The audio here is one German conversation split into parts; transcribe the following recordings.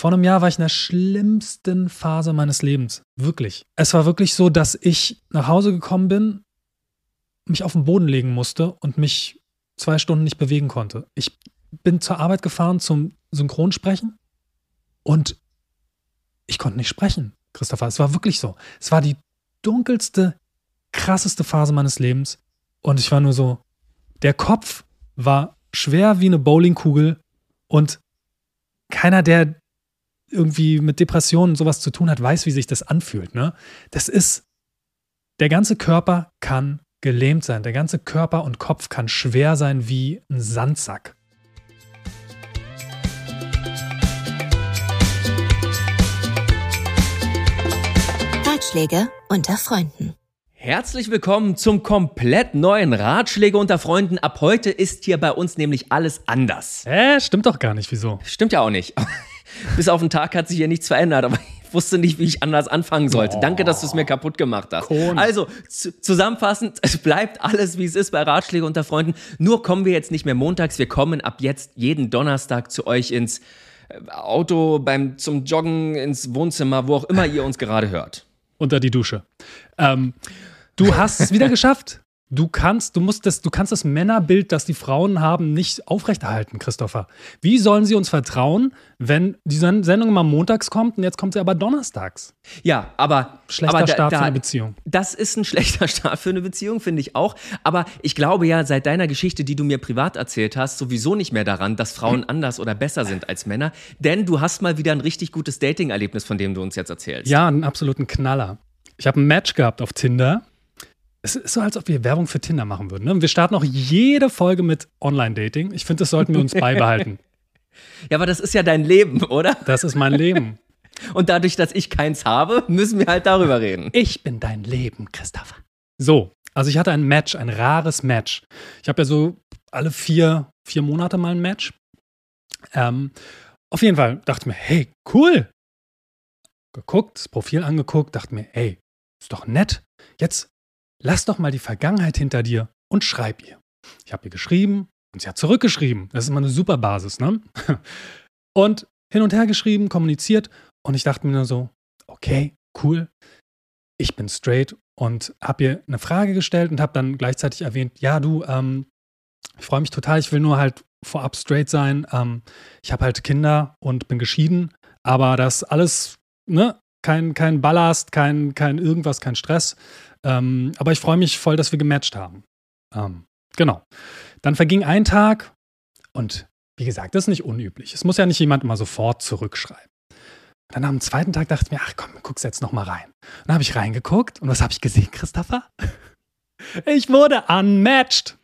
Vor einem Jahr war ich in der schlimmsten Phase meines Lebens. Wirklich. Es war wirklich so, dass ich nach Hause gekommen bin, mich auf den Boden legen musste und mich zwei Stunden nicht bewegen konnte. Ich bin zur Arbeit gefahren zum Synchronsprechen und ich konnte nicht sprechen, Christopher. Es war wirklich so. Es war die dunkelste, krasseste Phase meines Lebens und ich war nur so, der Kopf war schwer wie eine Bowlingkugel und keiner, der irgendwie mit Depressionen sowas zu tun hat, weiß, wie sich das anfühlt. Ne? Das ist, der ganze Körper kann gelähmt sein. Der ganze Körper und Kopf kann schwer sein wie ein Sandsack. Ratschläge unter Freunden. Herzlich willkommen zum komplett neuen Ratschläge unter Freunden. Ab heute ist hier bei uns nämlich alles anders. Äh, stimmt doch gar nicht. Wieso? Stimmt ja auch nicht. Bis auf den Tag hat sich hier nichts verändert, aber ich wusste nicht, wie ich anders anfangen sollte. Oh. Danke, dass du es mir kaputt gemacht hast. Kohn. Also, zusammenfassend, es bleibt alles, wie es ist bei Ratschläge unter Freunden. Nur kommen wir jetzt nicht mehr montags, wir kommen ab jetzt jeden Donnerstag zu euch ins äh, Auto, beim, zum Joggen, ins Wohnzimmer, wo auch immer ihr uns gerade hört. Unter die Dusche. Ähm, Du hast es wieder geschafft. Du kannst, du musst das, du kannst das Männerbild, das die Frauen haben, nicht aufrechterhalten, Christopher. Wie sollen sie uns vertrauen, wenn die Sendung mal montags kommt und jetzt kommt sie aber donnerstags? Ja, aber schlechter aber da, Start da, für eine Beziehung. Das ist ein schlechter Start für eine Beziehung, finde ich auch. Aber ich glaube ja seit deiner Geschichte, die du mir privat erzählt hast, sowieso nicht mehr daran, dass Frauen anders oder besser sind als Männer, denn du hast mal wieder ein richtig gutes Dating-Erlebnis, von dem du uns jetzt erzählst. Ja, einen absoluten Knaller. Ich habe ein Match gehabt auf Tinder es ist so, als ob wir Werbung für Tinder machen würden. Ne? Wir starten auch jede Folge mit Online-Dating. Ich finde, das sollten wir uns beibehalten. Ja, aber das ist ja dein Leben, oder? Das ist mein Leben. Und dadurch, dass ich keins habe, müssen wir halt darüber reden. Ich bin dein Leben, Christopher. So, also ich hatte ein Match, ein rares Match. Ich habe ja so alle vier, vier Monate mal ein Match. Ähm, auf jeden Fall dachte ich mir, hey, cool. Geguckt, das Profil angeguckt, dachte mir, hey, ist doch nett. Jetzt lass doch mal die Vergangenheit hinter dir und schreib ihr. Ich habe ihr geschrieben und sie hat zurückgeschrieben. Das ist immer eine super Basis, ne? Und hin und her geschrieben, kommuniziert und ich dachte mir nur so, okay, cool. Ich bin straight und habe ihr eine Frage gestellt und habe dann gleichzeitig erwähnt, ja, du, ähm, ich freue mich total, ich will nur halt vorab straight sein. Ähm, ich habe halt Kinder und bin geschieden, aber das alles, ne, kein, kein Ballast, kein, kein irgendwas, kein Stress. Ähm, aber ich freue mich voll, dass wir gematcht haben. Ähm, genau. Dann verging ein Tag und wie gesagt, das ist nicht unüblich. Es muss ja nicht jemand immer sofort zurückschreiben. Dann am zweiten Tag dachte ich mir, ach komm, guck's jetzt noch mal rein. Und dann habe ich reingeguckt und was habe ich gesehen, Christopher? Ich wurde unmatched.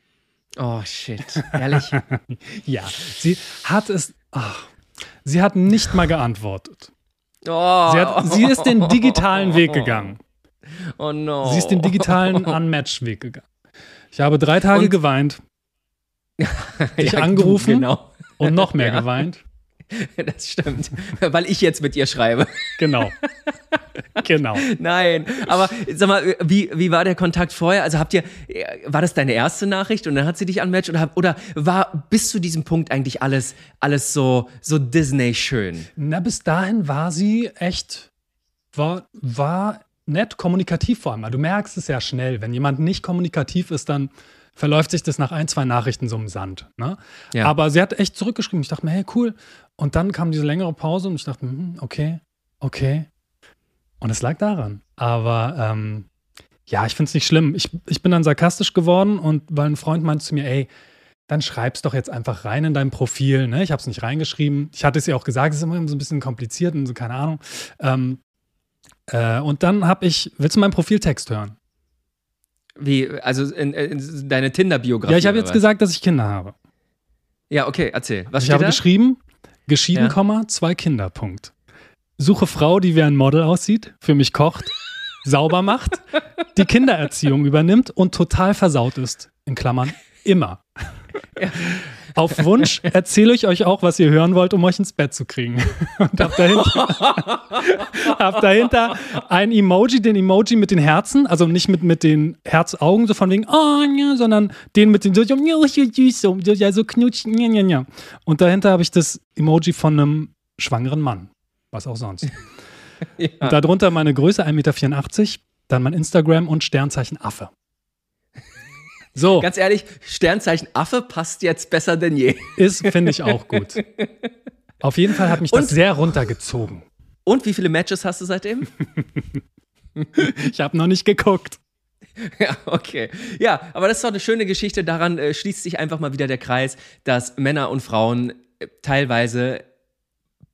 Oh shit, ehrlich? ja, sie hat es, ach, sie hat nicht mal geantwortet. Oh. Sie, hat, sie ist den digitalen Weg gegangen. Oh no. Sie ist den digitalen Unmatch-Weg gegangen. Ich habe drei Tage und? geweint. dich ja, angerufen genau. und noch mehr ja. geweint. Das stimmt, weil ich jetzt mit ihr schreibe. Genau. Genau. Nein, aber sag mal, wie, wie war der Kontakt vorher? Also habt ihr, war das deine erste Nachricht und dann hat sie dich anmatcht oder, oder war bis zu diesem Punkt eigentlich alles, alles so, so Disney schön? Na, bis dahin war sie echt, war, war nett, kommunikativ vor allem. Du merkst es ja schnell. Wenn jemand nicht kommunikativ ist, dann verläuft sich das nach ein, zwei Nachrichten so im Sand. Ne? Ja. Aber sie hat echt zurückgeschrieben. Ich dachte mir, hey, cool. Und dann kam diese längere Pause und ich dachte, hm, okay, okay. Und es lag daran. Aber ähm, ja, ich finde es nicht schlimm. Ich, ich bin dann sarkastisch geworden und weil ein Freund meinte zu mir, ey, dann schreib's doch jetzt einfach rein in dein Profil. Ne? Ich habe es nicht reingeschrieben. Ich hatte es ja auch gesagt, es ist immer so ein bisschen kompliziert und so, keine Ahnung. Ähm, äh, und dann habe ich, willst du meinen Profiltext hören? Wie, also in, in deine Tinder-Biografie? Ja, ich habe jetzt was? gesagt, dass ich Kinder habe. Ja, okay, erzähl. Was ich habe da? geschrieben, geschieden, ja. zwei Kinder, Punkt. Suche Frau, die wie ein Model aussieht, für mich kocht, sauber macht, die Kindererziehung übernimmt und total versaut ist. In Klammern, immer. Ja. Auf Wunsch erzähle ich euch auch, was ihr hören wollt, um euch ins Bett zu kriegen. Und hab dahinter, hab dahinter ein Emoji, den Emoji mit den Herzen, also nicht mit, mit den Herzaugen, so von wegen, oh, ja, sondern den mit den so, ja, so knutsch, ja, ja, ja. Und dahinter habe ich das Emoji von einem schwangeren Mann. was auch sonst. ja. Darunter meine Größe 1,84 Meter, dann mein Instagram und Sternzeichen Affe. So. Ganz ehrlich, Sternzeichen Affe passt jetzt besser denn je. Ist, finde ich auch gut. Auf jeden Fall hat mich und, das sehr runtergezogen. Und wie viele Matches hast du seitdem? ich habe noch nicht geguckt. Ja, okay. Ja, aber das ist doch eine schöne Geschichte. Daran äh, schließt sich einfach mal wieder der Kreis, dass Männer und Frauen äh, teilweise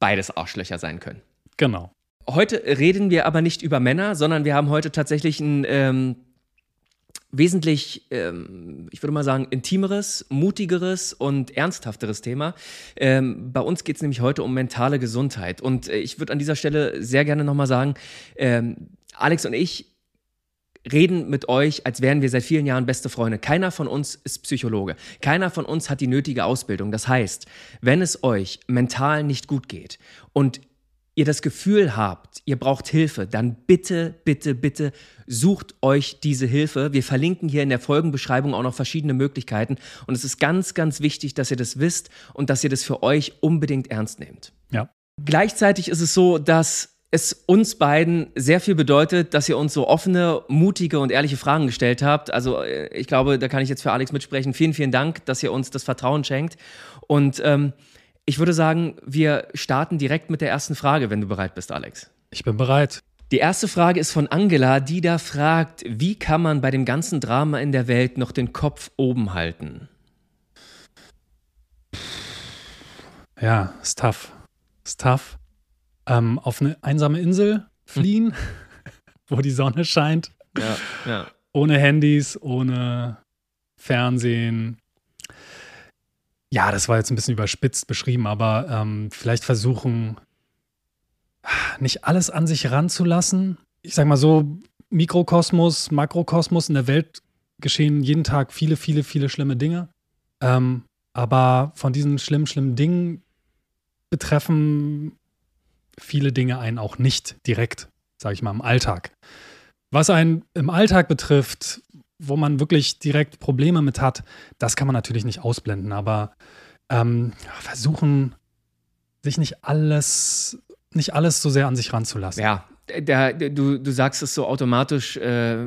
beides Arschlöcher sein können. Genau. Heute reden wir aber nicht über Männer, sondern wir haben heute tatsächlich ein ähm, wesentlich, ähm, ich würde mal sagen, intimeres, mutigeres und ernsthafteres Thema. Ähm, bei uns geht es nämlich heute um mentale Gesundheit. Und äh, ich würde an dieser Stelle sehr gerne nochmal sagen, ähm, Alex und ich reden mit euch, als wären wir seit vielen Jahren beste Freunde. Keiner von uns ist Psychologe. Keiner von uns hat die nötige Ausbildung. Das heißt, wenn es euch mental nicht gut geht und ihr das Gefühl habt, ihr braucht Hilfe, dann bitte, bitte, bitte sucht euch diese Hilfe. Wir verlinken hier in der Folgenbeschreibung auch noch verschiedene Möglichkeiten. Und es ist ganz, ganz wichtig, dass ihr das wisst und dass ihr das für euch unbedingt ernst nehmt. Ja. Gleichzeitig ist es so, dass es uns beiden sehr viel bedeutet, dass ihr uns so offene, mutige und ehrliche Fragen gestellt habt. Also äh, ich glaube, da kann ich jetzt für Alex mitsprechen. Vielen, vielen Dank, dass ihr uns das Vertrauen schenkt. Und ähm, ich würde sagen, wir starten direkt mit der ersten Frage, wenn du bereit bist, Alex. Ich bin bereit. Die erste Frage ist von Angela, die da fragt, wie kann man bei dem ganzen Drama in der Welt noch den Kopf oben halten? Ja, ist tough. Ist tough. Ähm, auf eine einsame Insel fliehen, hm. wo die Sonne scheint. Ja, ja. Ohne Handys, ohne Fernsehen, ja, das war jetzt ein bisschen überspitzt beschrieben, aber ähm, vielleicht versuchen, nicht alles an sich ranzulassen. Ich sag mal so, Mikrokosmos, Makrokosmos, in der Welt geschehen jeden Tag viele, viele, viele schlimme Dinge. Ähm, aber von diesen schlimmen, schlimmen Dingen betreffen viele Dinge einen auch nicht direkt, sage ich mal, im Alltag. Was einen im Alltag betrifft, wo man wirklich direkt Probleme mit hat, das kann man natürlich nicht ausblenden, aber ähm, versuchen, sich nicht alles, nicht alles so sehr an sich ranzulassen. Ja, der, du, du sagst es so automatisch, äh,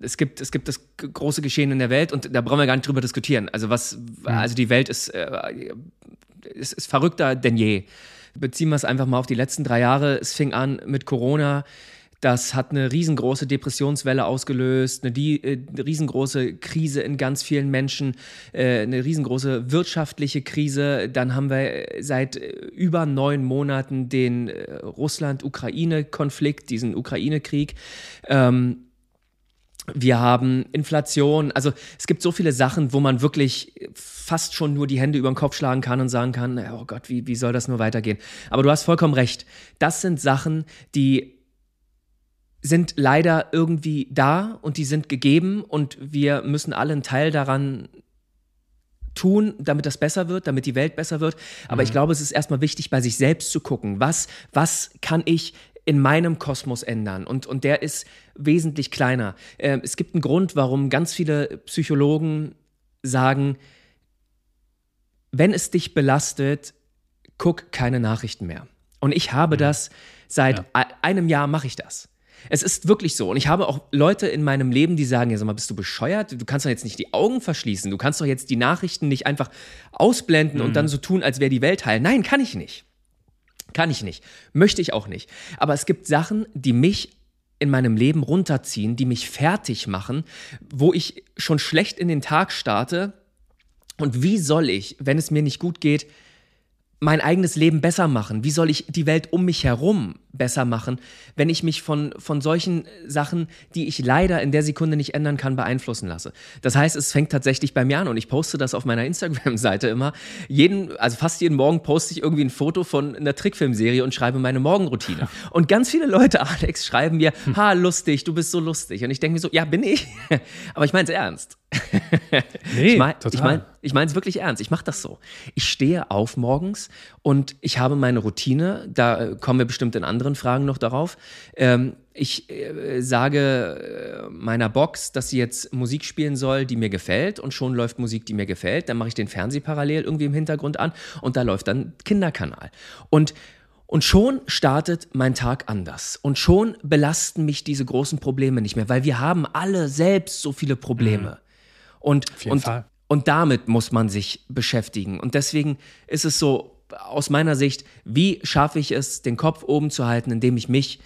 es, gibt, es gibt das große Geschehen in der Welt und da brauchen wir gar nicht drüber diskutieren. Also was, mhm. also die Welt ist, äh, ist, ist verrückter denn je. Beziehen wir es einfach mal auf die letzten drei Jahre. Es fing an mit Corona. Das hat eine riesengroße Depressionswelle ausgelöst, eine, die, äh, eine riesengroße Krise in ganz vielen Menschen, äh, eine riesengroße wirtschaftliche Krise. Dann haben wir seit äh, über neun Monaten den Russland-Ukraine-Konflikt, diesen Ukraine-Krieg. Ähm, wir haben Inflation. Also es gibt so viele Sachen, wo man wirklich fast schon nur die Hände über den Kopf schlagen kann und sagen kann, oh Gott, wie, wie soll das nur weitergehen? Aber du hast vollkommen recht. Das sind Sachen, die sind leider irgendwie da und die sind gegeben und wir müssen alle einen Teil daran tun, damit das besser wird, damit die Welt besser wird. Aber mhm. ich glaube, es ist erstmal wichtig, bei sich selbst zu gucken, was, was kann ich in meinem Kosmos ändern. Und, und der ist wesentlich kleiner. Äh, es gibt einen Grund, warum ganz viele Psychologen sagen, wenn es dich belastet, guck keine Nachrichten mehr. Und ich habe mhm. das seit ja. einem Jahr mache ich das. Es ist wirklich so. Und ich habe auch Leute in meinem Leben, die sagen, ja, sag mal, bist du bescheuert? Du kannst doch jetzt nicht die Augen verschließen. Du kannst doch jetzt die Nachrichten nicht einfach ausblenden mhm. und dann so tun, als wäre die Welt heil. Nein, kann ich nicht. Kann ich nicht. Möchte ich auch nicht. Aber es gibt Sachen, die mich in meinem Leben runterziehen, die mich fertig machen, wo ich schon schlecht in den Tag starte. Und wie soll ich, wenn es mir nicht gut geht, mein eigenes Leben besser machen? Wie soll ich die Welt um mich herum besser machen, wenn ich mich von, von solchen Sachen, die ich leider in der Sekunde nicht ändern kann, beeinflussen lasse? Das heißt, es fängt tatsächlich bei mir an und ich poste das auf meiner Instagram-Seite immer. Jeden, also fast jeden Morgen poste ich irgendwie ein Foto von einer Trickfilmserie und schreibe meine Morgenroutine. Und ganz viele Leute, Alex, schreiben mir, ha, lustig, du bist so lustig. Und ich denke mir so, ja, bin ich. Aber ich meine es ernst. Nee, ich meine ich mein, ich mein es wirklich ernst. Ich mache das so. Ich stehe auf morgens und ich habe meine Routine. Da kommen wir bestimmt in anderen Fragen noch darauf. Ähm, ich äh, sage äh, meiner Box, dass sie jetzt Musik spielen soll, die mir gefällt und schon läuft Musik, die mir gefällt. Dann mache ich den Fernseh parallel irgendwie im Hintergrund an und da läuft dann Kinderkanal. Und Und schon startet mein Tag anders. Und schon belasten mich diese großen Probleme nicht mehr, weil wir haben alle selbst so viele Probleme. Mhm. Und, und, Fall. und damit muss man sich beschäftigen. Und deswegen ist es so, aus meiner Sicht, wie schaffe ich es, den Kopf oben zu halten, indem ich mich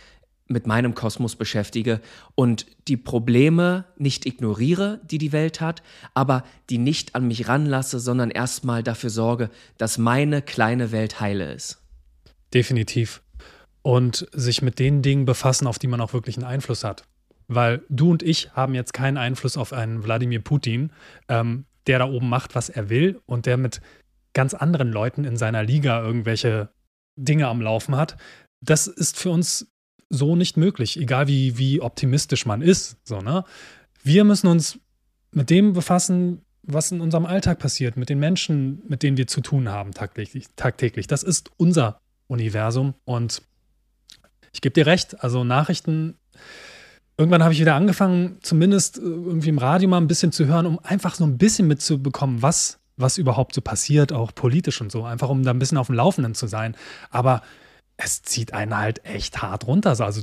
mit meinem Kosmos beschäftige und die Probleme nicht ignoriere, die die Welt hat, aber die nicht an mich ranlasse, sondern erstmal dafür sorge, dass meine kleine Welt heile ist. Definitiv. Und sich mit den Dingen befassen, auf die man auch wirklich einen Einfluss hat. Weil du und ich haben jetzt keinen Einfluss auf einen Wladimir Putin, ähm, der da oben macht, was er will und der mit ganz anderen Leuten in seiner Liga irgendwelche Dinge am Laufen hat. Das ist für uns so nicht möglich, egal wie, wie optimistisch man ist. So, ne? Wir müssen uns mit dem befassen, was in unserem Alltag passiert, mit den Menschen, mit denen wir zu tun haben tagtäglich. tagtäglich. Das ist unser Universum. Und ich gebe dir recht, also Nachrichten, irgendwann habe ich wieder angefangen, zumindest äh, irgendwie im Radio mal ein bisschen zu hören, um einfach so ein bisschen mitzubekommen, was, was überhaupt so passiert, auch politisch und so, einfach um da ein bisschen auf dem Laufenden zu sein. Aber es zieht einen halt echt hart runter. Also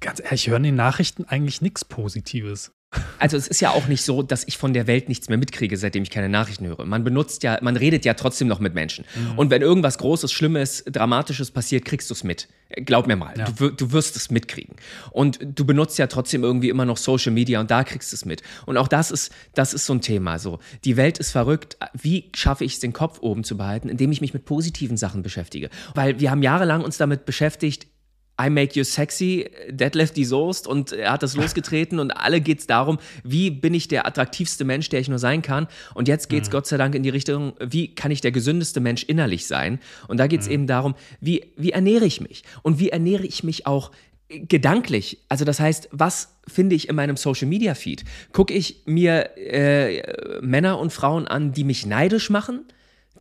ganz ehrlich, ich höre in den Nachrichten eigentlich nichts Positives. Also es ist ja auch nicht so, dass ich von der Welt nichts mehr mitkriege, seitdem ich keine Nachrichten höre. Man benutzt ja, man redet ja trotzdem noch mit Menschen. Mhm. Und wenn irgendwas Großes, Schlimmes, Dramatisches passiert, kriegst du es mit. Glaub mir mal, ja. du, du, wirst es mitkriegen. Und du benutzt ja trotzdem irgendwie immer noch Social Media und da kriegst du es mit. Und auch das ist, das ist so ein Thema. So, die Welt ist verrückt. Wie schaffe ich es, den Kopf oben zu behalten, indem ich mich mit positiven Sachen beschäftige? Weil wir haben jahrelang uns damit beschäftigt, I Make You Sexy, Deadlift die Soest und er hat das losgetreten und alle geht es darum, wie bin ich der attraktivste Mensch, der ich nur sein kann. Und jetzt geht es mhm. Gott sei Dank in die Richtung, wie kann ich der gesündeste Mensch innerlich sein. Und da geht es mhm. eben darum, wie, wie ernähre ich mich und wie ernähre ich mich auch gedanklich. Also das heißt, was finde ich in meinem Social Media Feed? Gucke ich mir äh, Männer und Frauen an, die mich neidisch machen?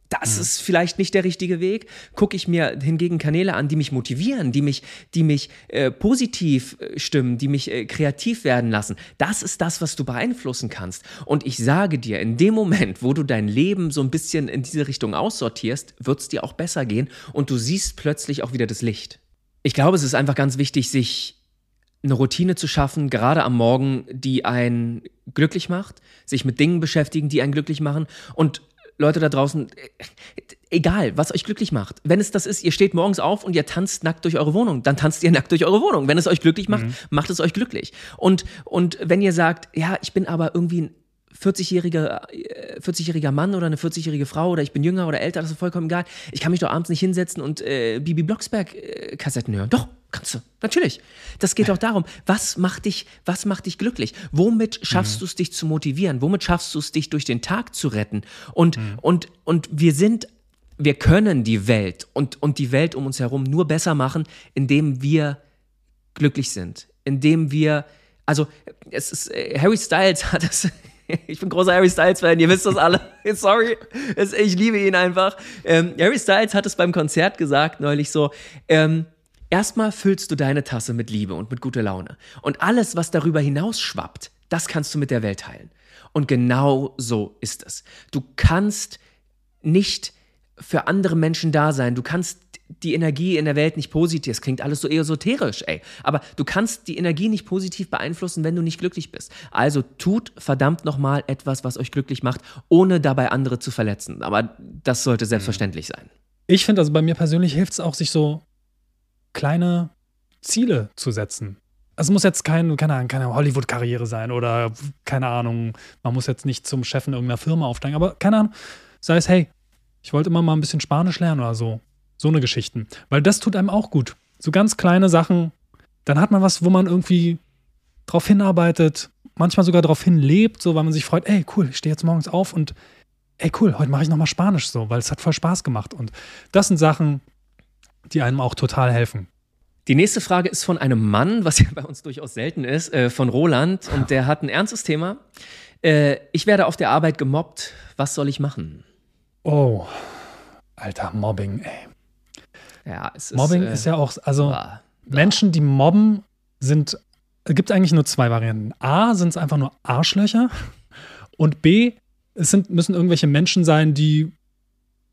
Das mhm. ist vielleicht nicht der richtige Weg. Gucke ich mir hingegen Kanäle an, die mich motivieren, die mich, die mich äh, positiv äh, stimmen, die mich äh, kreativ werden lassen. Das ist das, was du beeinflussen kannst. Und ich sage dir, in dem Moment, wo du dein Leben so ein bisschen in diese Richtung aussortierst, wird es dir auch besser gehen und du siehst plötzlich auch wieder das Licht. Ich glaube, es ist einfach ganz wichtig, sich eine Routine zu schaffen, gerade am Morgen, die einen glücklich macht, sich mit Dingen beschäftigen, die einen glücklich machen und Leute da draußen, egal, was euch glücklich macht. Wenn es das ist, ihr steht morgens auf und ihr tanzt nackt durch eure Wohnung, dann tanzt ihr nackt durch eure Wohnung. Wenn es euch glücklich macht, mhm. macht es euch glücklich. Und, und wenn ihr sagt, ja, ich bin aber irgendwie ein 40-jähriger 40 Mann oder eine 40-jährige Frau oder ich bin jünger oder älter, das ist vollkommen egal. Ich kann mich doch abends nicht hinsetzen und äh, Bibi Blocksberg äh, Kassetten hören. Doch, kannst du. Natürlich. Das geht auch darum, was macht dich, was macht dich glücklich? Womit schaffst mhm. du es, dich zu motivieren? Womit schaffst du es, dich durch den Tag zu retten? Und, mhm. und, und wir sind wir können die Welt und, und die Welt um uns herum nur besser machen, indem wir glücklich sind, indem wir, also es ist, äh, Harry Styles hat es ich bin großer Harry Styles-Fan, ihr wisst das alle. Sorry, ich liebe ihn einfach. Ähm, Harry Styles hat es beim Konzert gesagt, neulich so, ähm, erstmal füllst du deine Tasse mit Liebe und mit guter Laune. Und alles, was darüber hinaus schwappt, das kannst du mit der Welt teilen. Und genau so ist es. Du kannst nicht für andere Menschen da sein. Du kannst die Energie in der Welt nicht positiv. Es klingt alles so esoterisch, ey. Aber du kannst die Energie nicht positiv beeinflussen, wenn du nicht glücklich bist. Also tut verdammt nochmal etwas, was euch glücklich macht, ohne dabei andere zu verletzen. Aber das sollte selbstverständlich sein. Ich finde, also bei mir persönlich hilft es auch, sich so kleine Ziele zu setzen. Es muss jetzt kein, keine, keine Hollywood-Karriere sein oder keine Ahnung, man muss jetzt nicht zum Chef in irgendeiner Firma aufsteigen, aber keine Ahnung, sei es, hey, ich wollte immer mal ein bisschen Spanisch lernen oder so. So eine Geschichten. Weil das tut einem auch gut. So ganz kleine Sachen. Dann hat man was, wo man irgendwie drauf hinarbeitet, manchmal sogar drauf hinlebt, so weil man sich freut, ey, cool, ich stehe jetzt morgens auf und ey, cool, heute mache ich nochmal Spanisch so, weil es hat voll Spaß gemacht. Und das sind Sachen, die einem auch total helfen. Die nächste Frage ist von einem Mann, was ja bei uns durchaus selten ist, äh, von Roland. Und der hat ein ernstes Thema. Äh, ich werde auf der Arbeit gemobbt. Was soll ich machen? Oh, alter Mobbing, ey. Ja, es Mobbing ist, äh, ist ja auch, also bah, Menschen, die mobben, sind, es gibt eigentlich nur zwei Varianten. A, sind es einfach nur Arschlöcher und B, es sind, müssen irgendwelche Menschen sein, die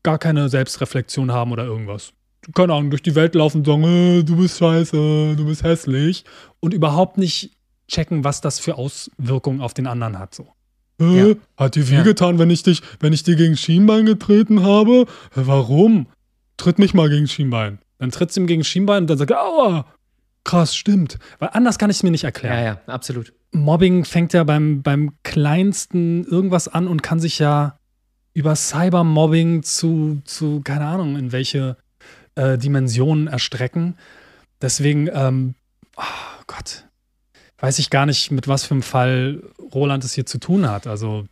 gar keine Selbstreflexion haben oder irgendwas. Keine Ahnung, durch die Welt laufen und sagen, äh, du bist scheiße, du bist hässlich und überhaupt nicht checken, was das für Auswirkungen auf den anderen hat. So. Äh, ja. Hat dir wehgetan, ja. wenn ich dich, wenn ich dir gegen Schienbein getreten habe? Warum? Tritt mich mal gegen Schienbein. Dann trittst du ihm gegen Schienbein und dann sagt er, aua, krass, stimmt. Weil anders kann ich es mir nicht erklären. Ja, ja, absolut. Mobbing fängt ja beim, beim kleinsten irgendwas an und kann sich ja über Cybermobbing zu, zu keine Ahnung, in welche äh, Dimensionen erstrecken. Deswegen, ähm, oh Gott, weiß ich gar nicht, mit was für einem Fall Roland es hier zu tun hat. Also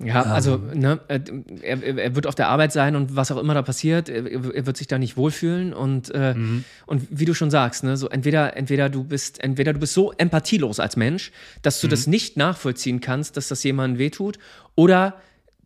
ja, also ähm. ne, äh, er, er, wird auf der Arbeit sein und was auch immer da passiert, er, er wird sich da nicht wohlfühlen und, äh, mhm. und wie du schon sagst, ne, so entweder, entweder du bist, entweder du bist so empathielos als Mensch, dass du mhm. das nicht nachvollziehen kannst, dass das jemandem wehtut, oder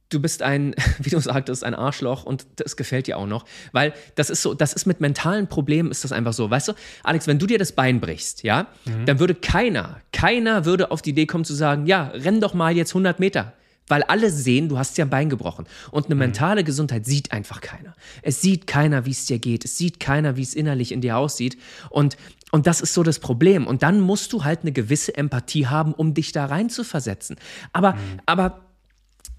du bist ein, wie du sagtest, ein Arschloch und das gefällt dir auch noch. Weil das ist so, das ist mit mentalen Problemen ist das einfach so. Weißt du, Alex, wenn du dir das Bein brichst, ja, mhm. dann würde keiner, keiner würde auf die Idee kommen zu sagen, ja, renn doch mal jetzt 100 Meter. Weil alle sehen, du hast dir ein Bein gebrochen. Und eine mhm. mentale Gesundheit sieht einfach keiner. Es sieht keiner, wie es dir geht. Es sieht keiner, wie es innerlich in dir aussieht. Und, und das ist so das Problem. Und dann musst du halt eine gewisse Empathie haben, um dich da rein zu versetzen. Aber, mhm. aber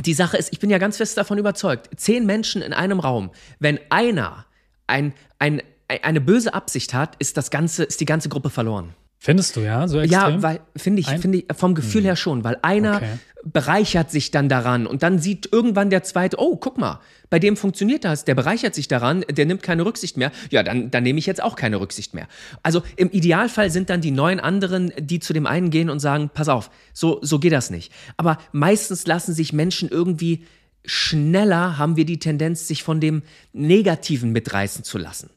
die Sache ist, ich bin ja ganz fest davon überzeugt, zehn Menschen in einem Raum, wenn einer ein, ein, eine böse Absicht hat, ist das ganze, ist die ganze Gruppe verloren. Findest du, ja? So extrem? Ja, weil, finde ich, finde ich, vom Gefühl hm. her schon, weil einer okay. bereichert sich dann daran und dann sieht irgendwann der zweite, oh, guck mal, bei dem funktioniert das, der bereichert sich daran, der nimmt keine Rücksicht mehr. Ja, dann, dann nehme ich jetzt auch keine Rücksicht mehr. Also im Idealfall sind dann die neun anderen, die zu dem einen gehen und sagen, pass auf, so, so geht das nicht. Aber meistens lassen sich Menschen irgendwie schneller, haben wir die Tendenz, sich von dem Negativen mitreißen zu lassen.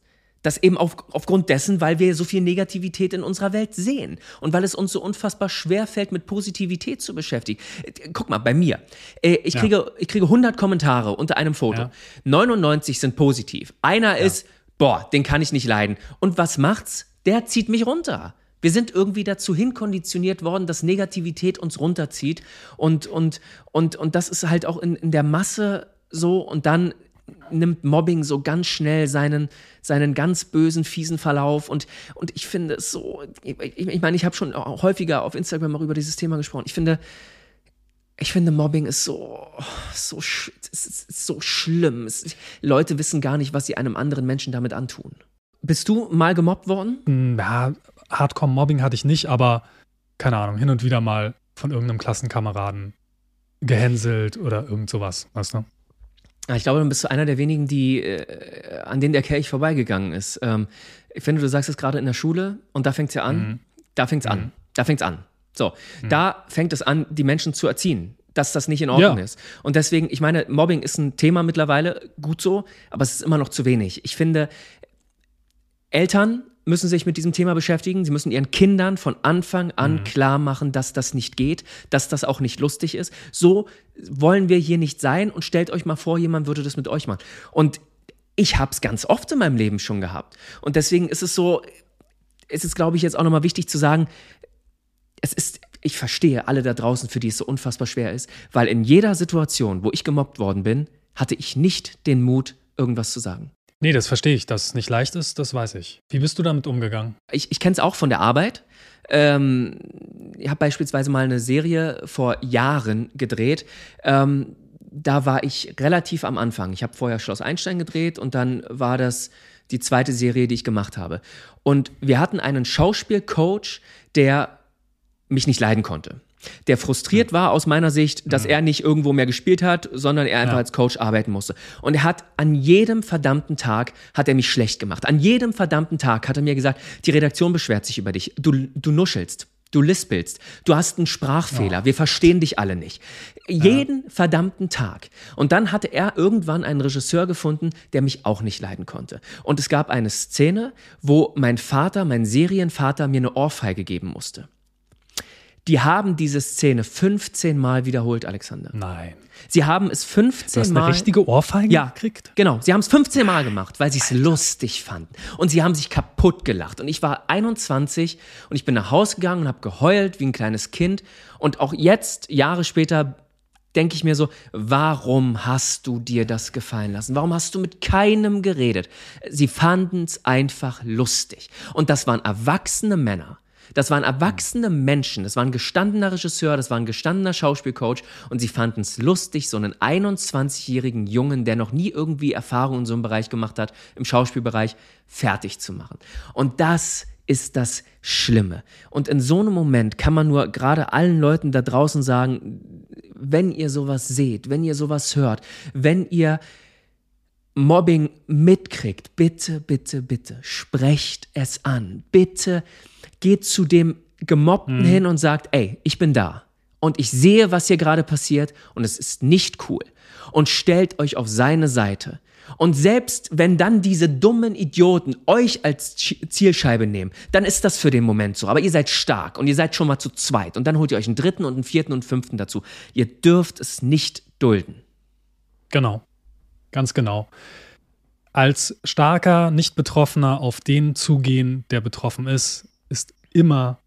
Das eben auf, aufgrund dessen, weil wir so viel Negativität in unserer Welt sehen und weil es uns so unfassbar schwer fällt, mit Positivität zu beschäftigen. Guck mal, bei mir. Äh, ich, kriege, ja. ich kriege 100 Kommentare unter einem Foto. Ja. 99 sind positiv. Einer ja. ist, boah, den kann ich nicht leiden. Und was macht's? Der zieht mich runter. Wir sind irgendwie dazu hinkonditioniert worden, dass Negativität uns runterzieht. Und, und, und, und das ist halt auch in, in der Masse so. Und dann nimmt Mobbing so ganz schnell seinen, seinen ganz bösen, fiesen Verlauf. Und, und ich finde es so, ich, ich meine, ich habe schon häufiger auf Instagram auch über dieses Thema gesprochen. Ich finde, ich finde, Mobbing ist so, so, ist so schlimm. Es, Leute wissen gar nicht, was sie einem anderen Menschen damit antun. Bist du mal gemobbt worden? Hm, ja, Hardcore-Mobbing hatte ich nicht, aber keine Ahnung, hin und wieder mal von irgendeinem Klassenkameraden gehänselt oder irgend sowas, weißt du? Ah, ich glaube, dann bist du einer der wenigen, die, äh, an denen der Kelch vorbeigegangen ist. Ähm, ich finde, du sagst es gerade in der Schule und da fängt es ja an. Mhm. Da fängt es mhm. an. Da fängt es an. So, mhm. da fängt es an, die Menschen zu erziehen, dass das nicht in Ordnung ja. ist. Und deswegen, ich meine, Mobbing ist ein Thema mittlerweile, gut so, aber es ist immer noch zu wenig. Ich finde, Eltern müssen sich mit diesem Thema beschäftigen. Sie müssen ihren Kindern von Anfang an mhm. klar machen, dass das nicht geht, dass das auch nicht lustig ist. So wollen wir hier nicht sein und stellt euch mal vor, jemand würde das mit euch machen. Und ich habe es ganz oft in meinem Leben schon gehabt. Und deswegen ist es so, es ist, glaube ich, jetzt auch nochmal wichtig zu sagen, es ist, ich verstehe alle da draußen, für die es so unfassbar schwer ist, weil in jeder Situation, wo ich gemobbt worden bin, hatte ich nicht den Mut, irgendwas zu sagen. Nee, das verstehe ich. Dass es nicht leicht ist, das weiß ich. Wie bist du damit umgegangen? Ich, ich kenne es auch von der Arbeit. Ähm, ich habe beispielsweise mal eine Serie vor Jahren gedreht. Ähm, da war ich relativ am Anfang. Ich habe vorher Schloss Einstein gedreht und dann war das die zweite Serie, die ich gemacht habe. Und wir hatten einen Schauspielcoach, der mich nicht leiden konnte der frustriert war aus meiner Sicht, dass er nicht irgendwo mehr gespielt hat, sondern er einfach ja. als Coach arbeiten musste. Und er hat an jedem verdammten Tag hat er mich schlecht gemacht. An jedem verdammten Tag hat er mir gesagt, die Redaktion beschwert sich über dich. Du, du nuschelst. Du lispelst, du hast einen Sprachfehler, ja. wir verstehen dich alle nicht. Jeden ja. verdammten Tag. Und dann hatte er irgendwann einen Regisseur gefunden, der mich auch nicht leiden konnte. Und es gab eine Szene, wo mein Vater, mein Serienvater, mir eine Ohrfeige geben musste. Die haben diese Szene 15 Mal wiederholt, Alexander. Nein. Sie haben es 15 du hast Mal. eine richtige Ohrfeige ja, gekriegt? Genau. Sie haben es 15 Mal gemacht, weil sie es lustig fanden. Und sie haben sich kaputt gelacht. Und ich war 21 und ich bin nach Hause gegangen und habe geheult wie ein kleines Kind. Und auch jetzt, Jahre später, denke ich mir so, warum hast du dir das gefallen lassen? Warum hast du mit keinem geredet? Sie fanden es einfach lustig. Und das waren erwachsene Männer. Das waren erwachsene Menschen, das war ein gestandener Regisseur, das war ein gestandener Schauspielcoach und sie fanden es lustig, so einen 21-jährigen Jungen, der noch nie irgendwie Erfahrung in so einem Bereich gemacht hat, im Schauspielbereich, fertig zu machen. Und das ist das Schlimme. Und in so einem Moment kann man nur gerade allen Leuten da draußen sagen, wenn ihr sowas seht, wenn ihr sowas hört, wenn ihr Mobbing mitkriegt, bitte, bitte, bitte, sprecht es an. Bitte geht zu dem Gemobbten mhm. hin und sagt, ey, ich bin da. Und ich sehe, was hier gerade passiert und es ist nicht cool. Und stellt euch auf seine Seite. Und selbst wenn dann diese dummen Idioten euch als Zielscheibe nehmen, dann ist das für den Moment so. Aber ihr seid stark und ihr seid schon mal zu zweit. Und dann holt ihr euch einen dritten und einen vierten und fünften dazu. Ihr dürft es nicht dulden. Genau. Ganz genau. Als starker Nicht-Betroffener auf den zugehen, der betroffen ist, ist immer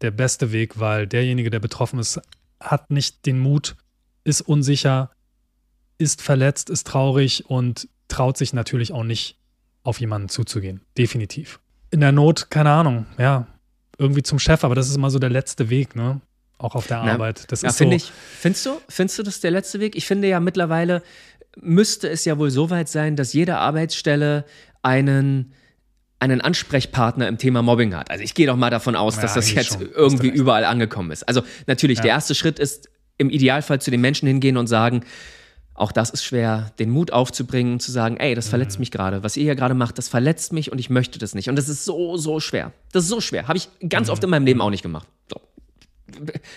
der beste Weg, weil derjenige, der betroffen ist, hat nicht den Mut, ist unsicher, ist verletzt, ist traurig und traut sich natürlich auch nicht, auf jemanden zuzugehen. Definitiv. In der Not, keine Ahnung, ja, irgendwie zum Chef, aber das ist immer so der letzte Weg, ne? Auch auf der Na, Arbeit. Das ja, ist so. Ich, findest du, findest du das der letzte Weg? Ich finde ja mittlerweile müsste es ja wohl so weit sein, dass jede Arbeitsstelle einen einen Ansprechpartner im Thema Mobbing hat. Also ich gehe doch mal davon aus, dass ja, das jetzt schon. irgendwie überall angekommen ist. Also natürlich, ja. der erste Schritt ist im Idealfall zu den Menschen hingehen und sagen, auch das ist schwer, den Mut aufzubringen, zu sagen, ey, das verletzt mhm. mich gerade. Was ihr hier gerade macht, das verletzt mich und ich möchte das nicht. Und das ist so, so schwer. Das ist so schwer. Habe ich ganz mhm. oft in meinem Leben auch nicht gemacht. So.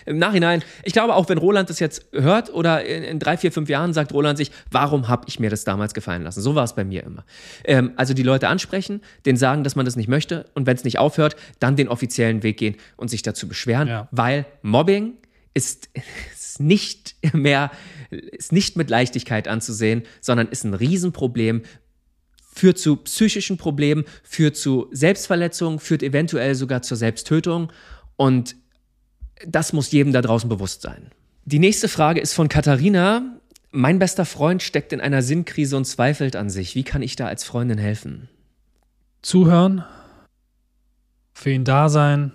Im Nachhinein, ich glaube auch, wenn Roland das jetzt hört oder in, in drei, vier, fünf Jahren sagt Roland sich, warum habe ich mir das damals gefallen lassen? So war es bei mir immer. Ähm, also die Leute ansprechen, denen sagen, dass man das nicht möchte und wenn es nicht aufhört, dann den offiziellen Weg gehen und sich dazu beschweren, ja. weil Mobbing ist, ist nicht mehr, ist nicht mit Leichtigkeit anzusehen, sondern ist ein Riesenproblem, führt zu psychischen Problemen, führt zu Selbstverletzungen, führt eventuell sogar zur Selbsttötung und das muss jedem da draußen bewusst sein. Die nächste Frage ist von Katharina. Mein bester Freund steckt in einer Sinnkrise und zweifelt an sich. Wie kann ich da als Freundin helfen? Zuhören, für ihn da sein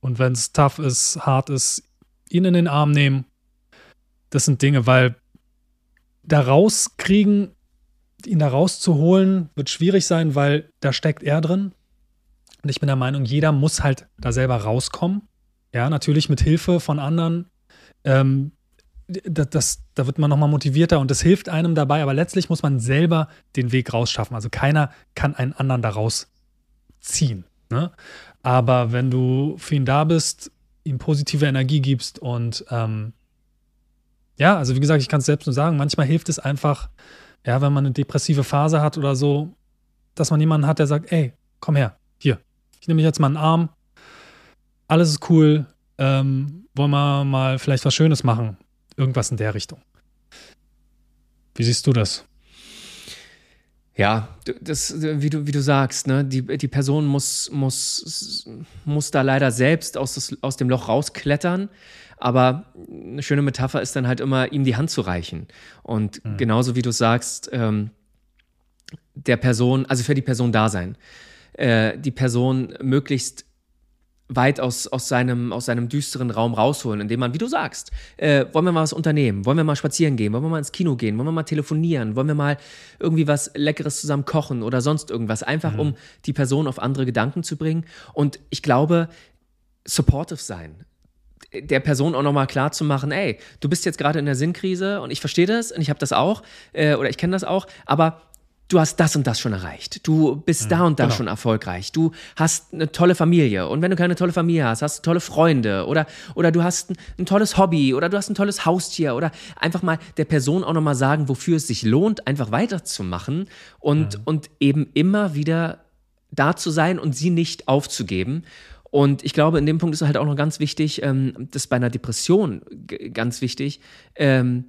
und wenn es tough ist, hart ist, ihn in den Arm nehmen. Das sind Dinge, weil da rauskriegen, ihn da rauszuholen, wird schwierig sein, weil da steckt er drin. Und ich bin der Meinung, jeder muss halt da selber rauskommen. Ja, natürlich mit Hilfe von anderen. Ähm, das, das, da wird man nochmal motivierter und das hilft einem dabei, aber letztlich muss man selber den Weg rausschaffen. Also keiner kann einen anderen da rausziehen. Ne? Aber wenn du für ihn da bist, ihm positive Energie gibst und ähm, ja, also wie gesagt, ich kann es selbst nur sagen, manchmal hilft es einfach, ja, wenn man eine depressive Phase hat oder so, dass man jemanden hat, der sagt, ey, komm her, hier, ich nehme mich jetzt mal einen Arm, alles ist cool, ähm, wollen wir mal vielleicht was Schönes machen, irgendwas in der Richtung. Wie siehst du das? Ja, das, wie du, wie du sagst, ne, die, die Person muss, muss, muss da leider selbst aus, das, aus dem Loch rausklettern. Aber eine schöne Metapher ist dann halt immer, ihm die Hand zu reichen. Und mhm. genauso wie du sagst, ähm, der Person, also für die Person da sein, äh, die Person möglichst weit aus, aus, seinem, aus seinem düsteren Raum rausholen, indem man, wie du sagst, äh, wollen wir mal was unternehmen, wollen wir mal spazieren gehen, wollen wir mal ins Kino gehen, wollen wir mal telefonieren, wollen wir mal irgendwie was Leckeres zusammen kochen oder sonst irgendwas, einfach mhm. um die Person auf andere Gedanken zu bringen. Und ich glaube, supportive sein, der Person auch nochmal klar zu machen, ey, du bist jetzt gerade in der Sinnkrise und ich verstehe das und ich habe das auch äh, oder ich kenne das auch, aber du hast das und das schon erreicht. Du bist mhm, da und da genau. schon erfolgreich. Du hast eine tolle Familie. Und wenn du keine tolle Familie hast, hast du tolle Freunde oder, oder du hast ein, ein tolles Hobby oder du hast ein tolles Haustier oder einfach mal der Person auch nochmal sagen, wofür es sich lohnt, einfach weiterzumachen und, mhm. und eben immer wieder da zu sein und sie nicht aufzugeben. Und ich glaube, in dem Punkt ist halt auch noch ganz wichtig, ähm, das ist bei einer Depression ganz wichtig, ähm,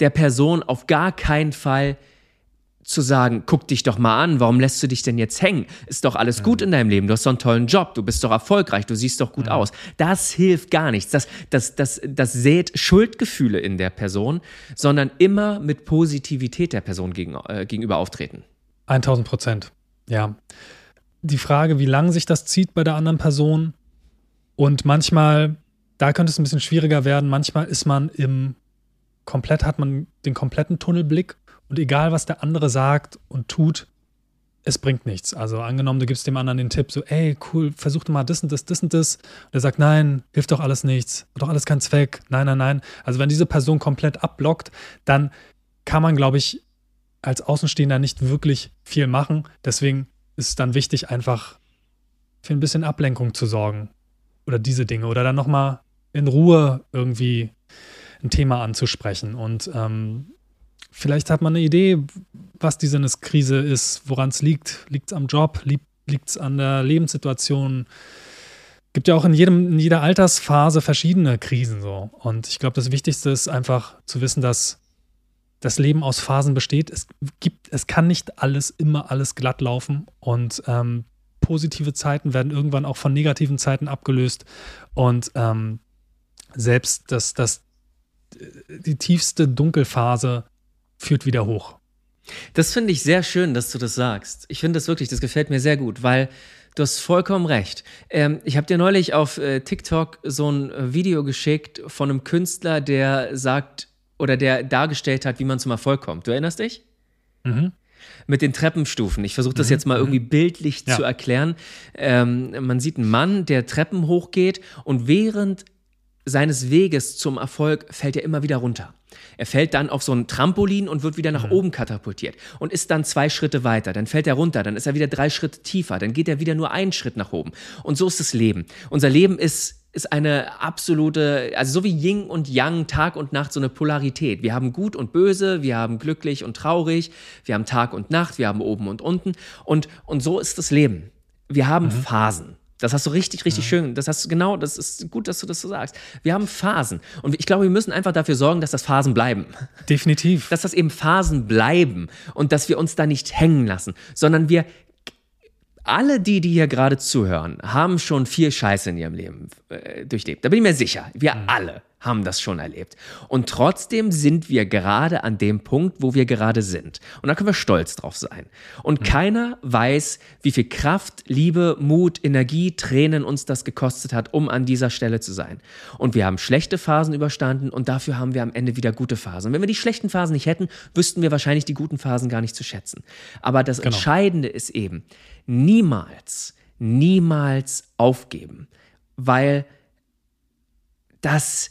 der Person auf gar keinen Fall zu sagen, guck dich doch mal an, warum lässt du dich denn jetzt hängen? Ist doch alles gut in deinem Leben, du hast doch einen tollen Job, du bist doch erfolgreich, du siehst doch gut ja. aus. Das hilft gar nichts. Das, das, das, das sät Schuldgefühle in der Person, sondern immer mit Positivität der Person gegen, äh, gegenüber auftreten. 1000 Prozent, ja. Die Frage, wie lange sich das zieht bei der anderen Person und manchmal, da könnte es ein bisschen schwieriger werden, manchmal ist man im komplett, hat man den kompletten Tunnelblick und egal, was der andere sagt und tut, es bringt nichts. Also angenommen, du gibst dem anderen den Tipp, so, ey, cool, versuch doch mal das und das, das und das. Und er sagt, nein, hilft doch alles nichts, hat doch alles keinen Zweck, nein, nein, nein. Also wenn diese Person komplett abblockt, dann kann man, glaube ich, als Außenstehender nicht wirklich viel machen. Deswegen ist es dann wichtig, einfach für ein bisschen Ablenkung zu sorgen. Oder diese Dinge. Oder dann nochmal in Ruhe irgendwie ein Thema anzusprechen. Und ähm, Vielleicht hat man eine Idee, was die Sinneskrise ist, woran es liegt. Liegt es am Job? Liegt es an der Lebenssituation? gibt ja auch in, jedem, in jeder Altersphase verschiedene Krisen so. Und ich glaube, das Wichtigste ist einfach zu wissen, dass das Leben aus Phasen besteht. Es gibt, es kann nicht alles immer alles glatt laufen und ähm, positive Zeiten werden irgendwann auch von negativen Zeiten abgelöst und ähm, selbst das, das, die tiefste Dunkelphase führt wieder hoch. Das finde ich sehr schön, dass du das sagst. Ich finde das wirklich, das gefällt mir sehr gut, weil du hast vollkommen recht. Ähm, ich habe dir neulich auf äh, TikTok so ein äh, Video geschickt von einem Künstler, der sagt oder der dargestellt hat, wie man zum Erfolg kommt. Du erinnerst dich? Mhm. Mit den Treppenstufen. Ich versuche das mhm. jetzt mal irgendwie mhm. bildlich ja. zu erklären. Ähm, man sieht einen Mann, der Treppen hochgeht und während seines Weges zum Erfolg fällt er immer wieder runter. Er fällt dann auf so ein Trampolin und wird wieder nach mhm. oben katapultiert und ist dann zwei Schritte weiter. Dann fällt er runter, dann ist er wieder drei Schritte tiefer, dann geht er wieder nur einen Schritt nach oben. Und so ist das Leben. Unser Leben ist ist eine absolute, also so wie Yin und Yang, Tag und Nacht, so eine Polarität. Wir haben gut und böse, wir haben glücklich und traurig, wir haben Tag und Nacht, wir haben oben und unten. Und, und so ist das Leben. Wir haben mhm. Phasen. Das hast du richtig, richtig ja. schön. Das hast du genau, das ist gut, dass du das so sagst. Wir haben Phasen. Und ich glaube, wir müssen einfach dafür sorgen, dass das Phasen bleiben. Definitiv. Dass das eben Phasen bleiben und dass wir uns da nicht hängen lassen, sondern wir alle die, die hier gerade zuhören, haben schon viel Scheiße in ihrem Leben äh, durchlebt. Da bin ich mir sicher. Wir mhm. alle haben das schon erlebt. Und trotzdem sind wir gerade an dem Punkt, wo wir gerade sind. Und da können wir stolz drauf sein. Und mhm. keiner weiß, wie viel Kraft, Liebe, Mut, Energie, Tränen uns das gekostet hat, um an dieser Stelle zu sein. Und wir haben schlechte Phasen überstanden und dafür haben wir am Ende wieder gute Phasen. Und wenn wir die schlechten Phasen nicht hätten, wüssten wir wahrscheinlich die guten Phasen gar nicht zu schätzen. Aber das genau. Entscheidende ist eben, niemals, niemals aufgeben. Weil das,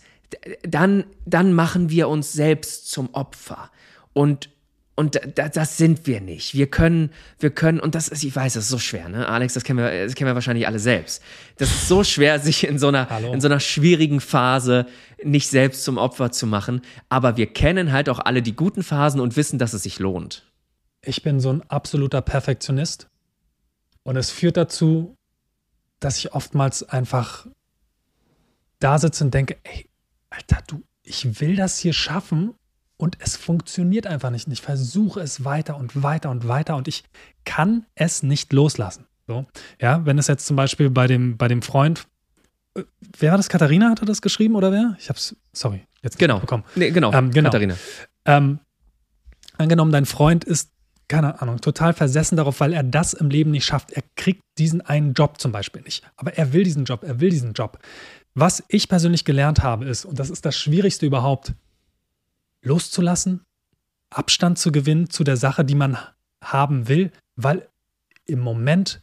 dann, dann machen wir uns selbst zum Opfer. Und, und das sind wir nicht. Wir können, wir können, und das ist, ich weiß, das ist so schwer, ne? Alex, das kennen wir, das kennen wir wahrscheinlich alle selbst. Das ist so schwer, sich in so einer, in so einer schwierigen Phase nicht selbst zum Opfer zu machen. Aber wir kennen halt auch alle die guten Phasen und wissen, dass es sich lohnt. Ich bin so ein absoluter Perfektionist. Und es führt dazu, dass ich oftmals einfach da sitze und denke, ey, Alter, du, ich will das hier schaffen und es funktioniert einfach nicht. Ich versuche es weiter und weiter und weiter und ich kann es nicht loslassen. So, ja, wenn es jetzt zum Beispiel bei dem, bei dem Freund, äh, wer war das? Katharina hatte das geschrieben oder wer? Ich hab's, sorry, jetzt genau bekommen. Nee, genau, ähm, genau. Katharina. Ähm, angenommen, dein Freund ist, keine Ahnung, total versessen darauf, weil er das im Leben nicht schafft. Er kriegt diesen einen Job zum Beispiel nicht. Aber er will diesen Job, er will diesen Job. Was ich persönlich gelernt habe, ist, und das ist das Schwierigste überhaupt, loszulassen, Abstand zu gewinnen zu der Sache, die man haben will, weil im Moment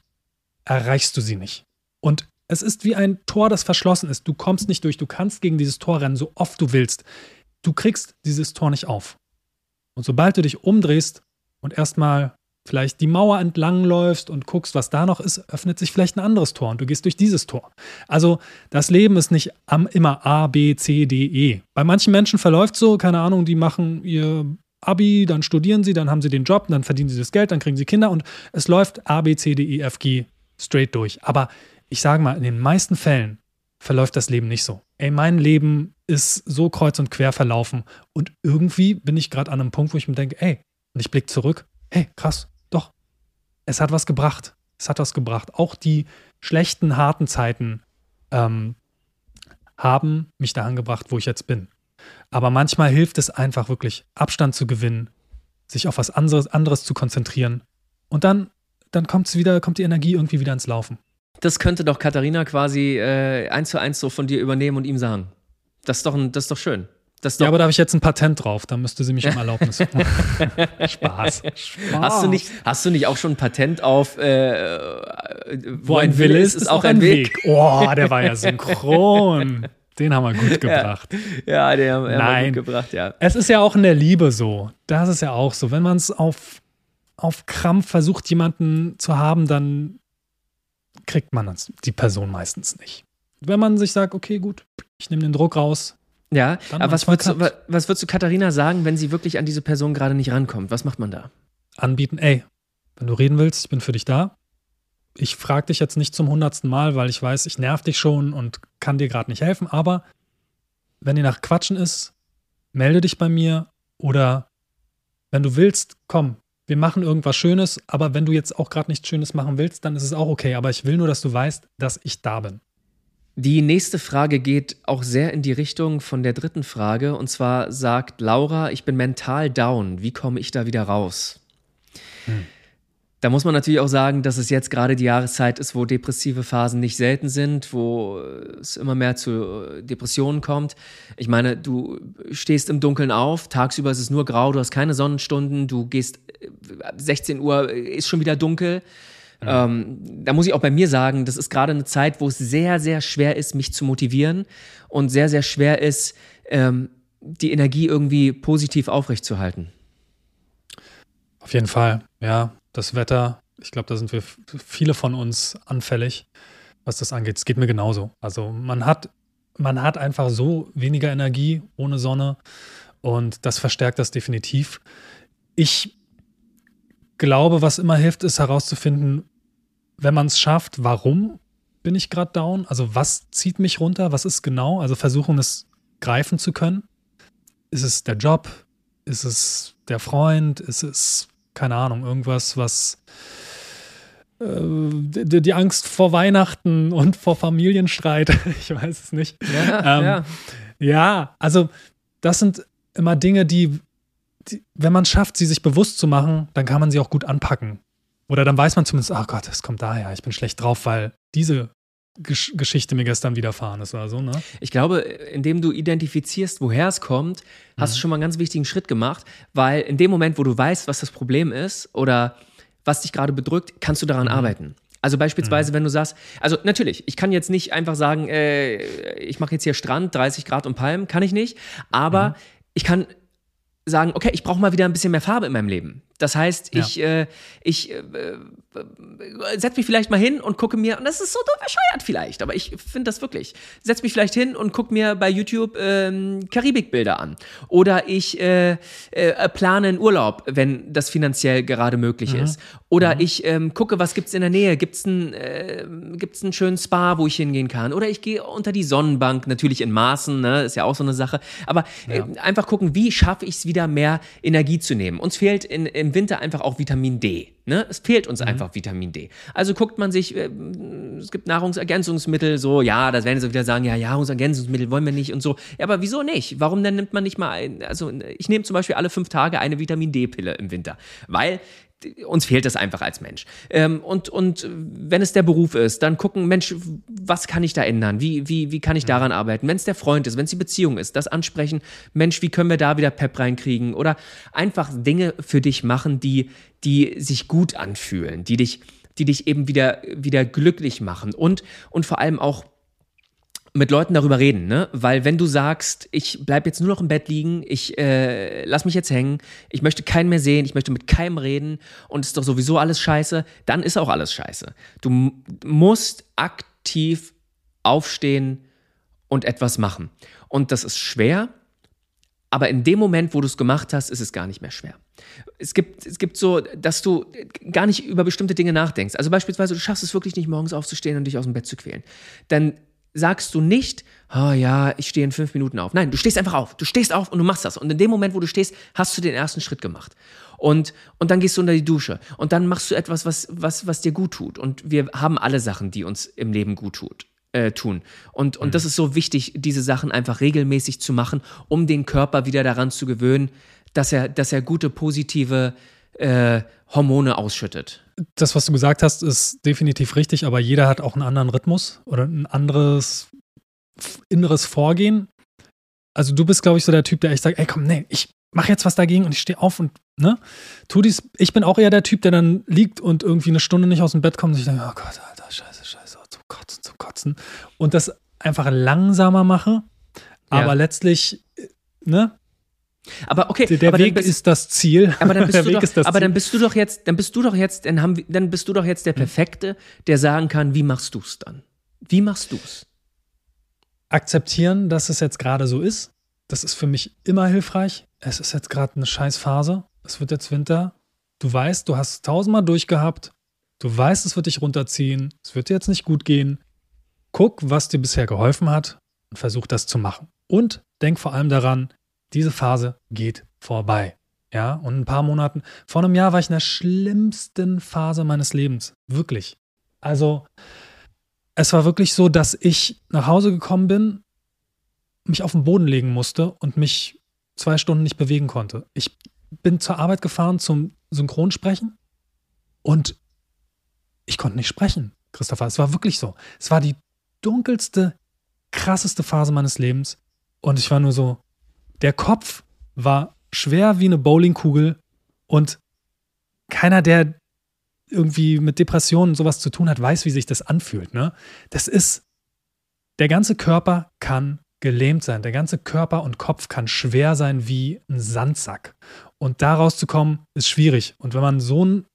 erreichst du sie nicht. Und es ist wie ein Tor, das verschlossen ist. Du kommst nicht durch. Du kannst gegen dieses Tor rennen, so oft du willst. Du kriegst dieses Tor nicht auf. Und sobald du dich umdrehst und erstmal vielleicht die Mauer entlang läufst und guckst, was da noch ist, öffnet sich vielleicht ein anderes Tor und du gehst durch dieses Tor. Also das Leben ist nicht immer A, B, C, D, E. Bei manchen Menschen verläuft so, keine Ahnung, die machen ihr Abi, dann studieren sie, dann haben sie den Job, dann verdienen sie das Geld, dann kriegen sie Kinder und es läuft A, B, C, D, E, F, G straight durch. Aber ich sage mal, in den meisten Fällen verläuft das Leben nicht so. Ey, mein Leben ist so kreuz und quer verlaufen und irgendwie bin ich gerade an einem Punkt, wo ich mir denke, ey, und ich blicke zurück, hey, krass, doch, es hat was gebracht. Es hat was gebracht. Auch die schlechten, harten Zeiten ähm, haben mich dahin gebracht, wo ich jetzt bin. Aber manchmal hilft es einfach wirklich, Abstand zu gewinnen, sich auf was anderes, anderes zu konzentrieren. Und dann, dann kommt's wieder, kommt die Energie irgendwie wieder ins Laufen. Das könnte doch Katharina quasi äh, eins zu eins so von dir übernehmen und ihm sagen. Das ist doch, ein, das ist doch schön. Doch ja, aber da habe ich jetzt ein Patent drauf. Da müsste sie mich um Erlaubnis. Spaß. Spaß. Hast du, nicht, hast du nicht auch schon ein Patent auf äh, Wo ein Wille ist, ist auch ein Weg? Weg. Oh, der war ja synchron. Den haben wir gut gebracht. Ja, ja den haben, Nein. wir gut gebracht, ja. Es ist ja auch in der Liebe so. Das ist ja auch so. Wenn man es auf, auf Krampf versucht, jemanden zu haben, dann kriegt man die Person meistens nicht. Wenn man sich sagt, okay, gut, ich nehme den Druck raus. Ja, aber was würdest, du, was würdest du Katharina sagen, wenn sie wirklich an diese Person gerade nicht rankommt? Was macht man da? Anbieten, ey, wenn du reden willst, ich bin für dich da ich frage dich jetzt nicht zum hundertsten Mal, weil ich weiß, ich nerv dich schon und kann dir gerade nicht helfen, aber wenn dir nach Quatschen ist, melde dich bei mir oder wenn du willst, komm, wir machen irgendwas Schönes, aber wenn du jetzt auch gerade nichts Schönes machen willst, dann ist es auch okay, aber ich will nur, dass du weißt, dass ich da bin. Die nächste Frage geht auch sehr in die Richtung von der dritten Frage und zwar sagt Laura, ich bin mental down, wie komme ich da wieder raus? Hm. Da muss man natürlich auch sagen, dass es jetzt gerade die Jahreszeit ist, wo depressive Phasen nicht selten sind, wo es immer mehr zu Depressionen kommt. Ich meine, du stehst im Dunkeln auf, tagsüber ist es nur grau, du hast keine Sonnenstunden, du gehst 16 äh, Uhr, ist schon wieder dunkel. Mhm. Ähm, da muss ich auch bei mir sagen, das ist gerade eine Zeit, wo es sehr, sehr schwer ist, mich zu motivieren und sehr, sehr schwer ist, ähm, die Energie irgendwie positiv aufrechtzuerhalten. Auf jeden Fall, ja das Wetter, ich glaube, da sind wir viele von uns anfällig, was das angeht. Es geht mir genauso. Also man hat, man hat einfach so weniger Energie ohne Sonne und das verstärkt das definitiv. Ich glaube, was immer hilft, ist herauszufinden, wenn man es schafft, warum bin ich gerade down? Also was zieht mich runter? Was ist genau? Also versuchen es greifen zu können. Ist es der Job? Ist es der Freund? Ist es keine Ahnung, irgendwas, was äh, die, die, Angst vor Weihnachten und vor Familienstreit, ich weiß es nicht. Ja, ähm, ja. ja, also das sind immer Dinge, die, die wenn man es schafft, sie sich bewusst zu machen, dann kann man sie auch gut anpacken. Oder dann weiß man zumindest, ach Gott, es kommt daher, ich bin schlecht drauf, weil diese Gesch Geschichte mir gestern widerfahren ist oder so, ne? Ich glaube, indem du identifizierst, woher es kommt, hast mhm. du schon mal einen ganz wichtigen Schritt gemacht, weil in dem Moment, wo du weißt, was das Problem ist oder was dich gerade bedrückt, kannst du daran mhm. arbeiten. Also beispielsweise, mhm. wenn du sagst, also natürlich, ich kann jetzt nicht einfach sagen, äh, ich mache jetzt hier Strand, 30 Grad und Palmen, kann ich nicht, aber mhm. ich kann sagen, okay, ich brauche mal wieder ein bisschen mehr Farbe in meinem Leben. Das heißt, ja. ich, äh, ich äh, setze mich vielleicht mal hin und gucke mir, und das ist so bescheuert vielleicht, aber ich finde das wirklich, setze mich vielleicht hin und gucke mir bei YouTube ähm, Karibikbilder an. Oder ich äh, äh, plane einen Urlaub, wenn das finanziell gerade möglich mhm. ist. Oder mhm. ich ähm, gucke, was gibt es in der Nähe? Gibt es ein, äh, einen schönen Spa, wo ich hingehen kann? Oder ich gehe unter die Sonnenbank, natürlich in Maßen, ne? ist ja auch so eine Sache. Aber äh, ja. einfach gucken, wie schaffe ich es wieder mehr Energie zu nehmen. Uns fehlt in, in im Winter einfach auch Vitamin D. Ne? Es fehlt uns mhm. einfach Vitamin D. Also guckt man sich, äh, es gibt Nahrungsergänzungsmittel, so, ja, das werden sie wieder sagen, ja, Nahrungsergänzungsmittel wollen wir nicht und so. Ja, aber wieso nicht? Warum denn nimmt man nicht mal ein, also ich nehme zum Beispiel alle fünf Tage eine Vitamin D-Pille im Winter, weil uns fehlt das einfach als Mensch. Ähm, und, und wenn es der Beruf ist, dann gucken, Mensch, was kann ich da ändern? Wie, wie, wie kann ich daran arbeiten? Wenn es der Freund ist, wenn es die Beziehung ist, das ansprechen, Mensch, wie können wir da wieder Pep reinkriegen? Oder einfach Dinge für dich machen, die, die sich gut anfühlen, die dich, die dich eben wieder, wieder glücklich machen und, und vor allem auch mit Leuten darüber reden, ne? Weil wenn du sagst, ich bleib jetzt nur noch im Bett liegen, ich äh, lass mich jetzt hängen, ich möchte keinen mehr sehen, ich möchte mit keinem reden und es ist doch sowieso alles scheiße, dann ist auch alles scheiße. Du musst aktiv aufstehen und etwas machen. Und das ist schwer, aber in dem Moment, wo du es gemacht hast, ist es gar nicht mehr schwer. Es gibt, es gibt so, dass du gar nicht über bestimmte Dinge nachdenkst. Also beispielsweise, du schaffst es wirklich nicht, morgens aufzustehen und dich aus dem Bett zu quälen. Dann sagst du nicht, oh ja, ich stehe in fünf Minuten auf. Nein, du stehst einfach auf. Du stehst auf und du machst das. Und in dem Moment, wo du stehst, hast du den ersten Schritt gemacht. Und, und dann gehst du unter die Dusche. Und dann machst du etwas, was, was, was dir gut tut. Und wir haben alle Sachen, die uns im Leben gut tut. Äh, tun. Und, und mhm. das ist so wichtig, diese Sachen einfach regelmäßig zu machen, um den Körper wieder daran zu gewöhnen, dass er, dass er gute, positive äh, Hormone ausschüttet. Das, was du gesagt hast, ist definitiv richtig, aber jeder hat auch einen anderen Rhythmus oder ein anderes inneres Vorgehen. Also du bist, glaube ich, so der Typ, der echt sagt, ey komm, nee, ich mach jetzt was dagegen und ich stehe auf und, ne? Tu dies. Ich bin auch eher der Typ, der dann liegt und irgendwie eine Stunde nicht aus dem Bett kommt und sich denkt, oh Gott, Alter, scheiße, scheiße, zum Kotzen, zum Kotzen. Und das einfach langsamer mache. Aber ja. letztlich, ne? Aber okay, der, der aber Weg bist, ist das Ziel. Aber dann bist du doch, aber dann bist du doch jetzt, dann bist du doch jetzt, dann haben, dann bist du doch jetzt der hm. Perfekte, der sagen kann, wie machst du's dann? Wie machst du's? akzeptieren, dass es jetzt gerade so ist. Das ist für mich immer hilfreich. Es ist jetzt gerade eine Scheißphase. Es wird jetzt Winter. Du weißt, du hast tausendmal durchgehabt. Du weißt, es wird dich runterziehen. Es wird dir jetzt nicht gut gehen. Guck, was dir bisher geholfen hat und versuch das zu machen. Und denk vor allem daran, diese Phase geht vorbei. Ja, und ein paar Monaten, vor einem Jahr war ich in der schlimmsten Phase meines Lebens. Wirklich. Also, es war wirklich so, dass ich nach Hause gekommen bin, mich auf den Boden legen musste und mich zwei Stunden nicht bewegen konnte. Ich bin zur Arbeit gefahren zum Synchronsprechen und ich konnte nicht sprechen, Christopher. Es war wirklich so. Es war die dunkelste, krasseste Phase meines Lebens und ich war nur so, der Kopf war schwer wie eine Bowlingkugel und keiner, der irgendwie mit Depressionen sowas zu tun hat, weiß, wie sich das anfühlt. Ne? Das ist, der ganze Körper kann gelähmt sein. Der ganze Körper und Kopf kann schwer sein wie ein Sandsack. Und da rauszukommen, ist schwierig. Und wenn man so ein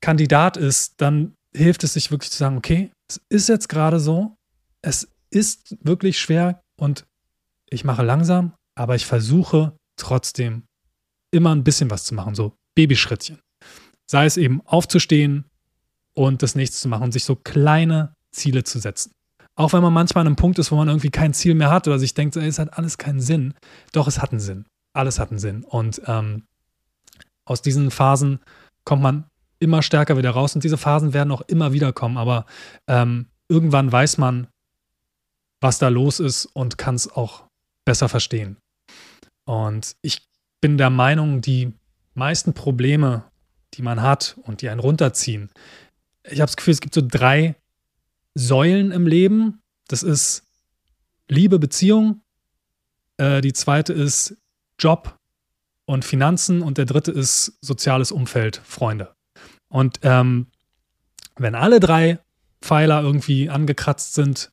Kandidat ist, dann hilft es sich wirklich zu sagen, okay, es ist jetzt gerade so, es ist wirklich schwer und ich mache langsam, aber ich versuche trotzdem immer ein bisschen was zu machen, so Babyschrittchen. Sei es eben aufzustehen und das nächste zu machen, sich so kleine Ziele zu setzen. Auch wenn man manchmal an einem Punkt ist, wo man irgendwie kein Ziel mehr hat oder sich denkt, es hat alles keinen Sinn. Doch, es hat einen Sinn. Alles hat einen Sinn. Und ähm, aus diesen Phasen kommt man immer stärker wieder raus. Und diese Phasen werden auch immer wieder kommen. Aber ähm, irgendwann weiß man, was da los ist und kann es auch besser verstehen. Und ich bin der Meinung, die meisten Probleme, die man hat und die einen runterziehen. Ich habe das Gefühl, es gibt so drei Säulen im Leben. Das ist Liebe, Beziehung. Äh, die zweite ist Job und Finanzen. Und der dritte ist soziales Umfeld, Freunde. Und ähm, wenn alle drei Pfeiler irgendwie angekratzt sind,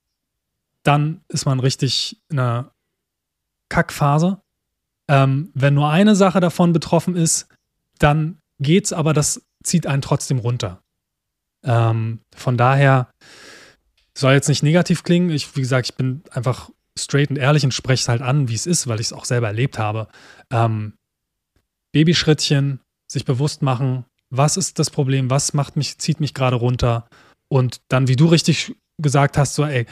dann ist man richtig in einer Kackphase. Ähm, wenn nur eine Sache davon betroffen ist, dann geht's, aber das zieht einen trotzdem runter. Ähm, von daher soll jetzt nicht negativ klingen. Ich, wie gesagt, ich bin einfach straight und ehrlich und spreche es halt an, wie es ist, weil ich es auch selber erlebt habe. Ähm, Babyschrittchen, sich bewusst machen, was ist das Problem, was macht mich, zieht mich gerade runter und dann, wie du richtig gesagt hast, so, ey,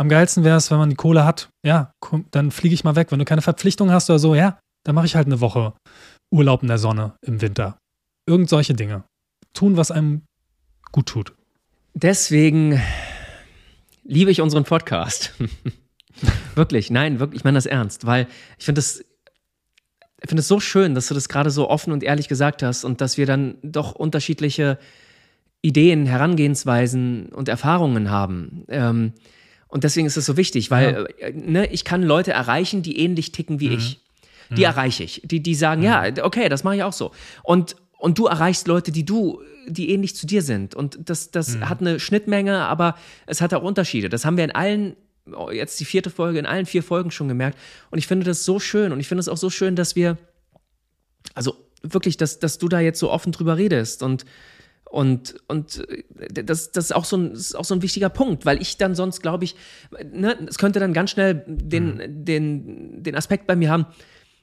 am geilsten wäre es, wenn man die Kohle hat, ja, dann fliege ich mal weg. Wenn du keine Verpflichtung hast oder so, ja, dann mache ich halt eine Woche Urlaub in der Sonne im Winter. Irgend solche Dinge. Tun, was einem gut tut. Deswegen liebe ich unseren Podcast. wirklich, nein, wirklich, ich meine das ernst, weil ich finde das ich finde es so schön, dass du das gerade so offen und ehrlich gesagt hast und dass wir dann doch unterschiedliche Ideen, Herangehensweisen und Erfahrungen haben. Ähm, und deswegen ist es so wichtig, weil ja. äh, ne, ich kann Leute erreichen, die ähnlich ticken wie mhm. ich. Die mhm. erreiche ich. Die, die sagen, mhm. ja, okay, das mache ich auch so. Und, und du erreichst Leute, die du, die ähnlich zu dir sind. Und das, das mhm. hat eine Schnittmenge, aber es hat auch Unterschiede. Das haben wir in allen, oh, jetzt die vierte Folge, in allen vier Folgen schon gemerkt. Und ich finde das so schön. Und ich finde es auch so schön, dass wir, also wirklich, dass, dass du da jetzt so offen drüber redest. Und und, und äh, das, das, ist auch so ein, ist auch so ein wichtiger Punkt, weil ich dann sonst, glaube ich, ne, es könnte dann ganz schnell den, mhm. den, den Aspekt bei mir haben,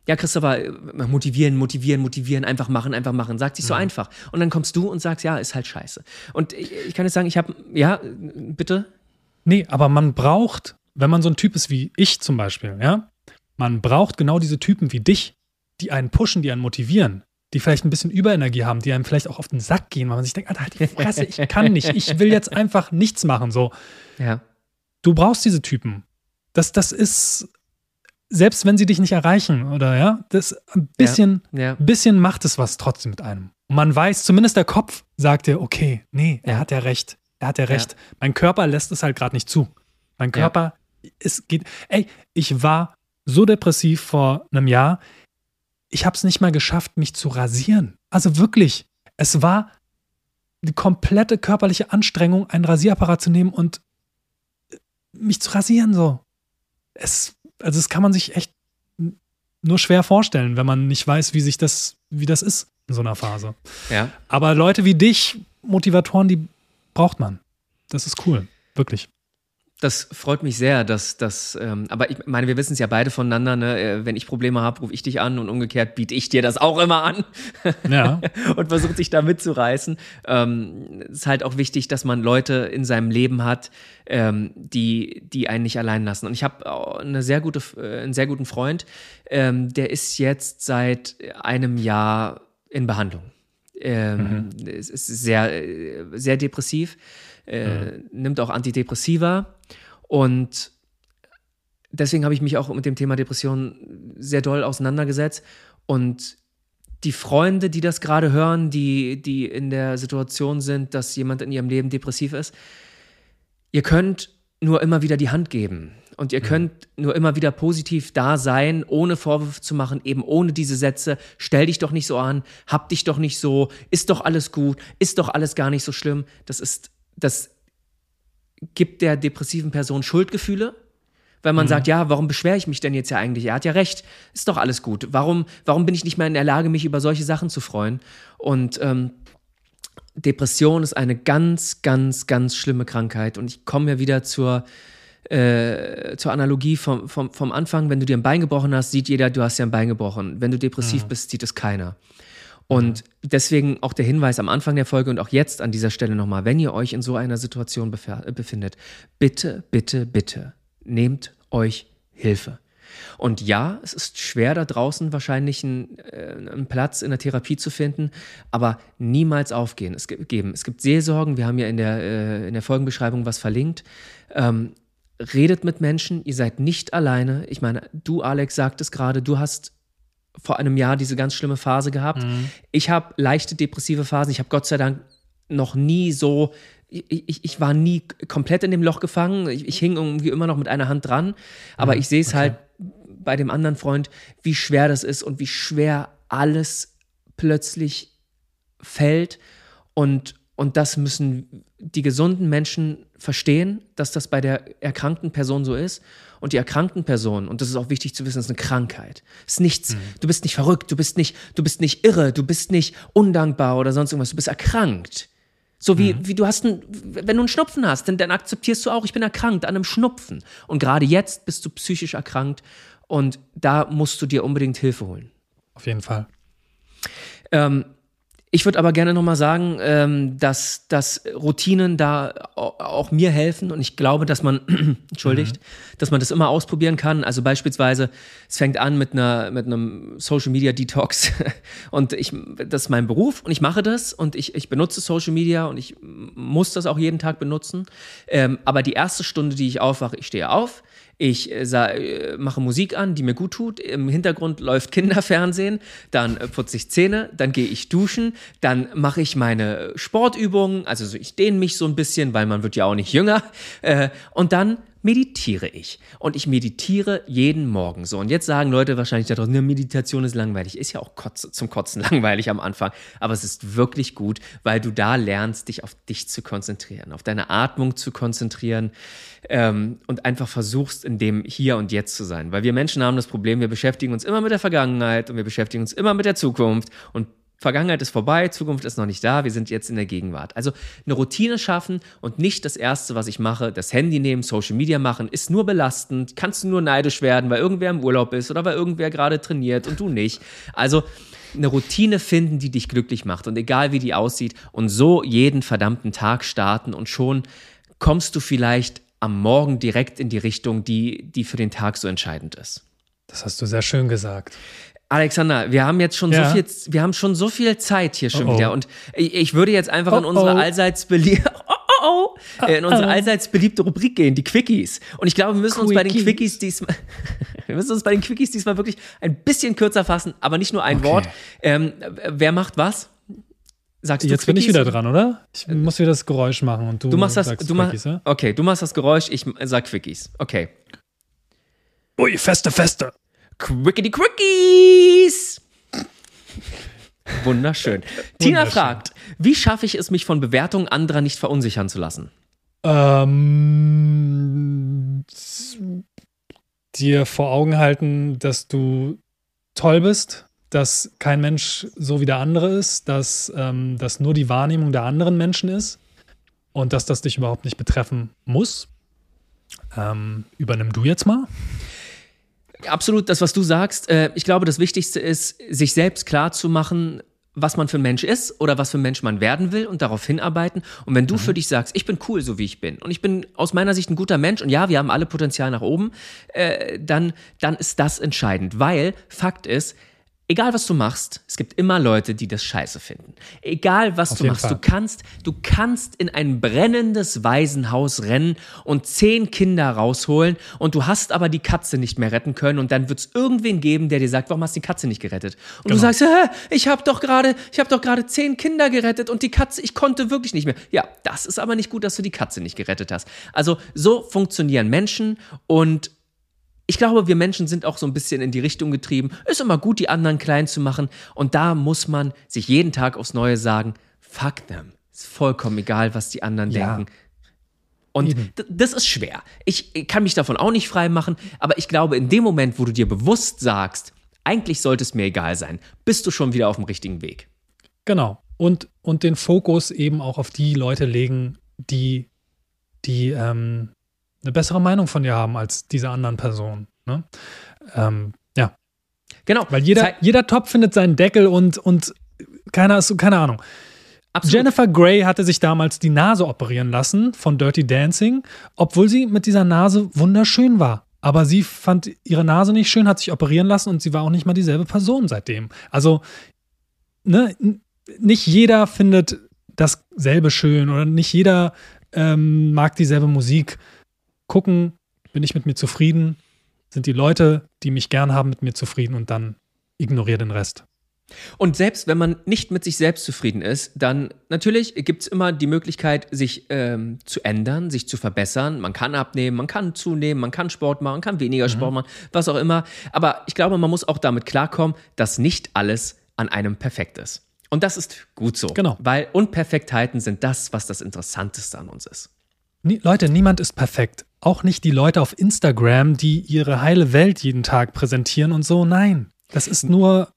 ja, Christopher, äh, motivieren, motivieren, motivieren, einfach machen, einfach machen. Sagt sich so mhm. einfach. Und dann kommst du und sagst, ja, ist halt scheiße. Und ich, ich kann jetzt sagen, ich habe, ja, bitte? Nee, aber man braucht wenn man so ein Typ ist wie ich zum Beispiel, ja, man braucht genau diese Typen wie dich, die einen pushen, die einen motivieren, die vielleicht ein bisschen Überenergie haben, die einem vielleicht auch auf den Sack gehen, weil man sich denkt, Alter, halt die Fresse, ich kann nicht, ich will jetzt einfach nichts machen, so. Ja. Du brauchst diese Typen. Das, das ist, selbst wenn sie dich nicht erreichen oder ja, das ein bisschen, ja, ja. bisschen macht es was trotzdem mit einem. Und man weiß, zumindest der Kopf sagt dir, okay, nee, er hat ja recht. Er hat ja recht. Mein Körper lässt es halt gerade nicht zu. Mein Körper, es geht, ey, ich war so depressiv vor einem Jahr, ich habe es nicht mal geschafft, mich zu rasieren. Also wirklich, es war die komplette körperliche Anstrengung, einen Rasierapparat zu nehmen und mich zu rasieren so. Es, also das kann man sich echt nur schwer vorstellen, wenn man nicht weiß, wie sich das, wie das ist in so einer Phase. Ja. Aber Leute wie dich, Motivatoren, die braucht man. Das ist cool, wirklich. Das freut mich sehr, dass das, ähm, aber ich meine, wir wissen es ja beide voneinander, ne? Äh, wenn ich Probleme habe, rufe ich dich an und umgekehrt biete ich dir das auch immer an. Ja. und versuche dich da mitzureißen. Ähm, es ist halt auch wichtig, dass man Leute in seinem Leben hat, ähm, die, die einen nicht allein lassen. Und ich habe eine sehr gute, äh, einen sehr guten Freund, ähm, der ist jetzt seit einem Jahr in Behandlung. Ähm, mhm. ist sehr, äh, sehr depressiv äh, mhm. nimmt auch Antidepressiva und deswegen habe ich mich auch mit dem Thema Depression sehr doll auseinandergesetzt und die Freunde, die das gerade hören, die, die in der Situation sind, dass jemand in ihrem Leben depressiv ist, ihr könnt nur immer wieder die Hand geben. Und ihr könnt nur immer wieder positiv da sein, ohne Vorwürfe zu machen, eben ohne diese Sätze. Stell dich doch nicht so an, hab dich doch nicht so, ist doch alles gut, ist doch alles gar nicht so schlimm. Das ist das gibt der depressiven Person Schuldgefühle, weil man mhm. sagt, ja, warum beschwere ich mich denn jetzt ja eigentlich? Er hat ja recht, ist doch alles gut. Warum, warum bin ich nicht mehr in der Lage, mich über solche Sachen zu freuen? Und ähm, Depression ist eine ganz, ganz, ganz schlimme Krankheit. Und ich komme ja wieder zur, äh, zur Analogie vom, vom, vom Anfang. Wenn du dir ein Bein gebrochen hast, sieht jeder, du hast ja ein Bein gebrochen. Wenn du depressiv mhm. bist, sieht es keiner. Und deswegen auch der Hinweis am Anfang der Folge und auch jetzt an dieser Stelle nochmal, wenn ihr euch in so einer Situation befindet, bitte, bitte, bitte nehmt euch Hilfe. Und ja, es ist schwer da draußen wahrscheinlich einen, äh, einen, Platz in der Therapie zu finden, aber niemals aufgehen. Es gibt, geben. Es gibt Seelsorgen, wir haben ja in der, äh, in der Folgenbeschreibung was verlinkt. Ähm, redet mit Menschen, ihr seid nicht alleine. Ich meine, du, Alex, sagtest gerade, du hast vor einem Jahr diese ganz schlimme Phase gehabt. Mhm. Ich habe leichte depressive Phasen. Ich habe Gott sei Dank noch nie so, ich, ich, war nie komplett in dem Loch gefangen. Ich, ich hing irgendwie immer noch mit einer Hand dran. Aber mhm. ich sehe es okay. halt bei dem anderen Freund, wie schwer das ist und wie schwer alles plötzlich fällt. Und, und das müssen die gesunden Menschen verstehen, dass das bei der erkrankten Person so ist. Und die erkrankten Personen, und das ist auch wichtig zu wissen, ist eine Krankheit. Es ist nichts, mhm. du bist nicht verrückt, du bist nicht, du bist nicht irre, du bist nicht undankbar oder sonst irgendwas, du bist erkrankt. So wie, mhm. wie du hast ein, wenn du einen Schnupfen hast, dann, dann akzeptierst du auch, ich bin erkrankt an einem Schnupfen. Und gerade jetzt bist du psychisch erkrankt und da musst du dir unbedingt Hilfe holen. Auf jeden Fall. Ähm, ich würde aber gerne nochmal sagen, ähm, dass, dass Routinen da auch mir helfen und ich glaube, dass man, entschuldigt, mhm. dass man das immer ausprobieren kann. Also beispielsweise, es fängt an mit einer mit einem Social Media Detox und ich, das ist mein Beruf und ich mache das und ich, ich benutze Social Media und ich muss das auch jeden Tag benutzen. Ähm, aber die erste Stunde, die ich aufwache, ich stehe auf, ich äh, äh, mache Musik an, die mir gut tut. Im Hintergrund läuft Kinderfernsehen. Dann äh, putze ich Zähne. Dann gehe ich duschen. Dann mache ich meine Sportübungen. Also ich dehne mich so ein bisschen, weil man wird ja auch nicht jünger. Äh, und dann meditiere ich. Und ich meditiere jeden Morgen so. Und jetzt sagen Leute wahrscheinlich da draußen, eine Meditation ist langweilig. Ist ja auch Kotze, zum Kotzen langweilig am Anfang. Aber es ist wirklich gut, weil du da lernst, dich auf dich zu konzentrieren, auf deine Atmung zu konzentrieren ähm, und einfach versuchst, in dem Hier und Jetzt zu sein. Weil wir Menschen haben das Problem, wir beschäftigen uns immer mit der Vergangenheit und wir beschäftigen uns immer mit der Zukunft und Vergangenheit ist vorbei, Zukunft ist noch nicht da, wir sind jetzt in der Gegenwart. Also eine Routine schaffen und nicht das Erste, was ich mache, das Handy nehmen, Social Media machen, ist nur belastend, kannst du nur neidisch werden, weil irgendwer im Urlaub ist oder weil irgendwer gerade trainiert und du nicht. Also eine Routine finden, die dich glücklich macht und egal wie die aussieht und so jeden verdammten Tag starten und schon kommst du vielleicht am Morgen direkt in die Richtung, die, die für den Tag so entscheidend ist. Das hast du sehr schön gesagt. Alexander, wir haben jetzt schon ja. so viel, wir haben schon so viel Zeit hier schon oh oh. wieder und ich, ich, würde jetzt einfach oh in unsere allseits beliebte, oh, in unsere allseits beliebte Rubrik gehen, die Quickies. Und ich glaube, wir müssen Quickies. uns bei den Quickies diesmal, wir müssen uns bei den Quickies diesmal wirklich ein bisschen kürzer fassen, aber nicht nur ein okay. Wort. Ähm, wer macht was? Sagst du Jetzt Quickies? bin ich wieder dran, oder? Ich muss wieder das Geräusch machen und du, du machst das, sagst du Quickies, ja? Okay, du machst das Geräusch, ich sag Quickies. Okay. Ui, feste, feste. Quickity Quickies! Wunderschön. Tina fragt, wie schaffe ich es, mich von Bewertungen anderer nicht verunsichern zu lassen? Ähm, dir vor Augen halten, dass du toll bist, dass kein Mensch so wie der andere ist, dass ähm, das nur die Wahrnehmung der anderen Menschen ist und dass das dich überhaupt nicht betreffen muss. Ähm, übernimm du jetzt mal. Absolut, das, was du sagst. Äh, ich glaube, das Wichtigste ist, sich selbst klar zu machen, was man für ein Mensch ist oder was für ein Mensch man werden will und darauf hinarbeiten. Und wenn du mhm. für dich sagst, ich bin cool, so wie ich bin und ich bin aus meiner Sicht ein guter Mensch und ja, wir haben alle Potenzial nach oben, äh, dann, dann ist das entscheidend. Weil Fakt ist, Egal was du machst, es gibt immer Leute, die das scheiße finden. Egal was Auf du machst, Fall. du kannst, du kannst in ein brennendes Waisenhaus rennen und zehn Kinder rausholen und du hast aber die Katze nicht mehr retten können und dann wird es irgendwen geben, der dir sagt, warum hast du die Katze nicht gerettet? Und genau. du sagst, Hä, ich habe doch gerade, ich habe doch gerade zehn Kinder gerettet und die Katze, ich konnte wirklich nicht mehr. Ja, das ist aber nicht gut, dass du die Katze nicht gerettet hast. Also so funktionieren Menschen und ich glaube, wir Menschen sind auch so ein bisschen in die Richtung getrieben. Ist immer gut, die anderen klein zu machen. Und da muss man sich jeden Tag aufs Neue sagen, fuck them. Ist vollkommen egal, was die anderen ja. denken. Und das ist schwer. Ich kann mich davon auch nicht frei machen, aber ich glaube, in dem Moment, wo du dir bewusst sagst, eigentlich sollte es mir egal sein, bist du schon wieder auf dem richtigen Weg. Genau. Und, und den Fokus eben auch auf die Leute legen, die, die ähm, eine bessere Meinung von dir haben als diese anderen Personen. Ne? Ähm, ja. Genau. Weil jeder, jeder Topf findet seinen Deckel und, und keiner ist, keine Ahnung. Absolut. Jennifer Grey hatte sich damals die Nase operieren lassen von Dirty Dancing, obwohl sie mit dieser Nase wunderschön war. Aber sie fand ihre Nase nicht schön, hat sich operieren lassen und sie war auch nicht mal dieselbe Person seitdem. Also, ne, nicht jeder findet dasselbe schön oder nicht jeder ähm, mag dieselbe Musik gucken, bin ich mit mir zufrieden, sind die Leute, die mich gern haben, mit mir zufrieden und dann ignoriere den Rest. Und selbst wenn man nicht mit sich selbst zufrieden ist, dann natürlich gibt es immer die Möglichkeit, sich ähm, zu ändern, sich zu verbessern. Man kann abnehmen, man kann zunehmen, man kann Sport machen, man kann weniger mhm. Sport machen, was auch immer. Aber ich glaube, man muss auch damit klarkommen, dass nicht alles an einem perfekt ist. Und das ist gut so. Genau. Weil Unperfektheiten sind das, was das Interessanteste an uns ist. Leute, niemand ist perfekt auch nicht die Leute auf Instagram, die ihre heile Welt jeden Tag präsentieren und so. Nein, das ist nur.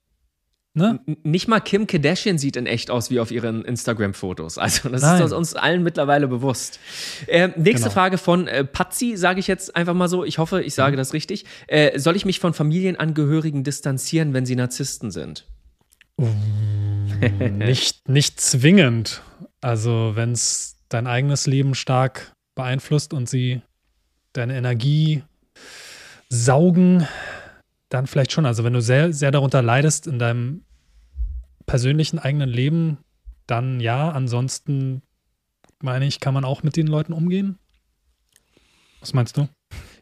Ne? Nicht mal Kim Kardashian sieht in echt aus wie auf ihren Instagram-Fotos. Also, das Nein. ist uns allen mittlerweile bewusst. Äh, nächste genau. Frage von äh, Patzi, sage ich jetzt einfach mal so. Ich hoffe, ich sage mhm. das richtig. Äh, soll ich mich von Familienangehörigen distanzieren, wenn sie Narzissten sind? nicht, nicht zwingend. Also, wenn es dein eigenes Leben stark beeinflusst und sie deine Energie saugen, dann vielleicht schon. Also wenn du sehr, sehr darunter leidest in deinem persönlichen eigenen Leben, dann ja. Ansonsten meine ich, kann man auch mit den Leuten umgehen. Was meinst du?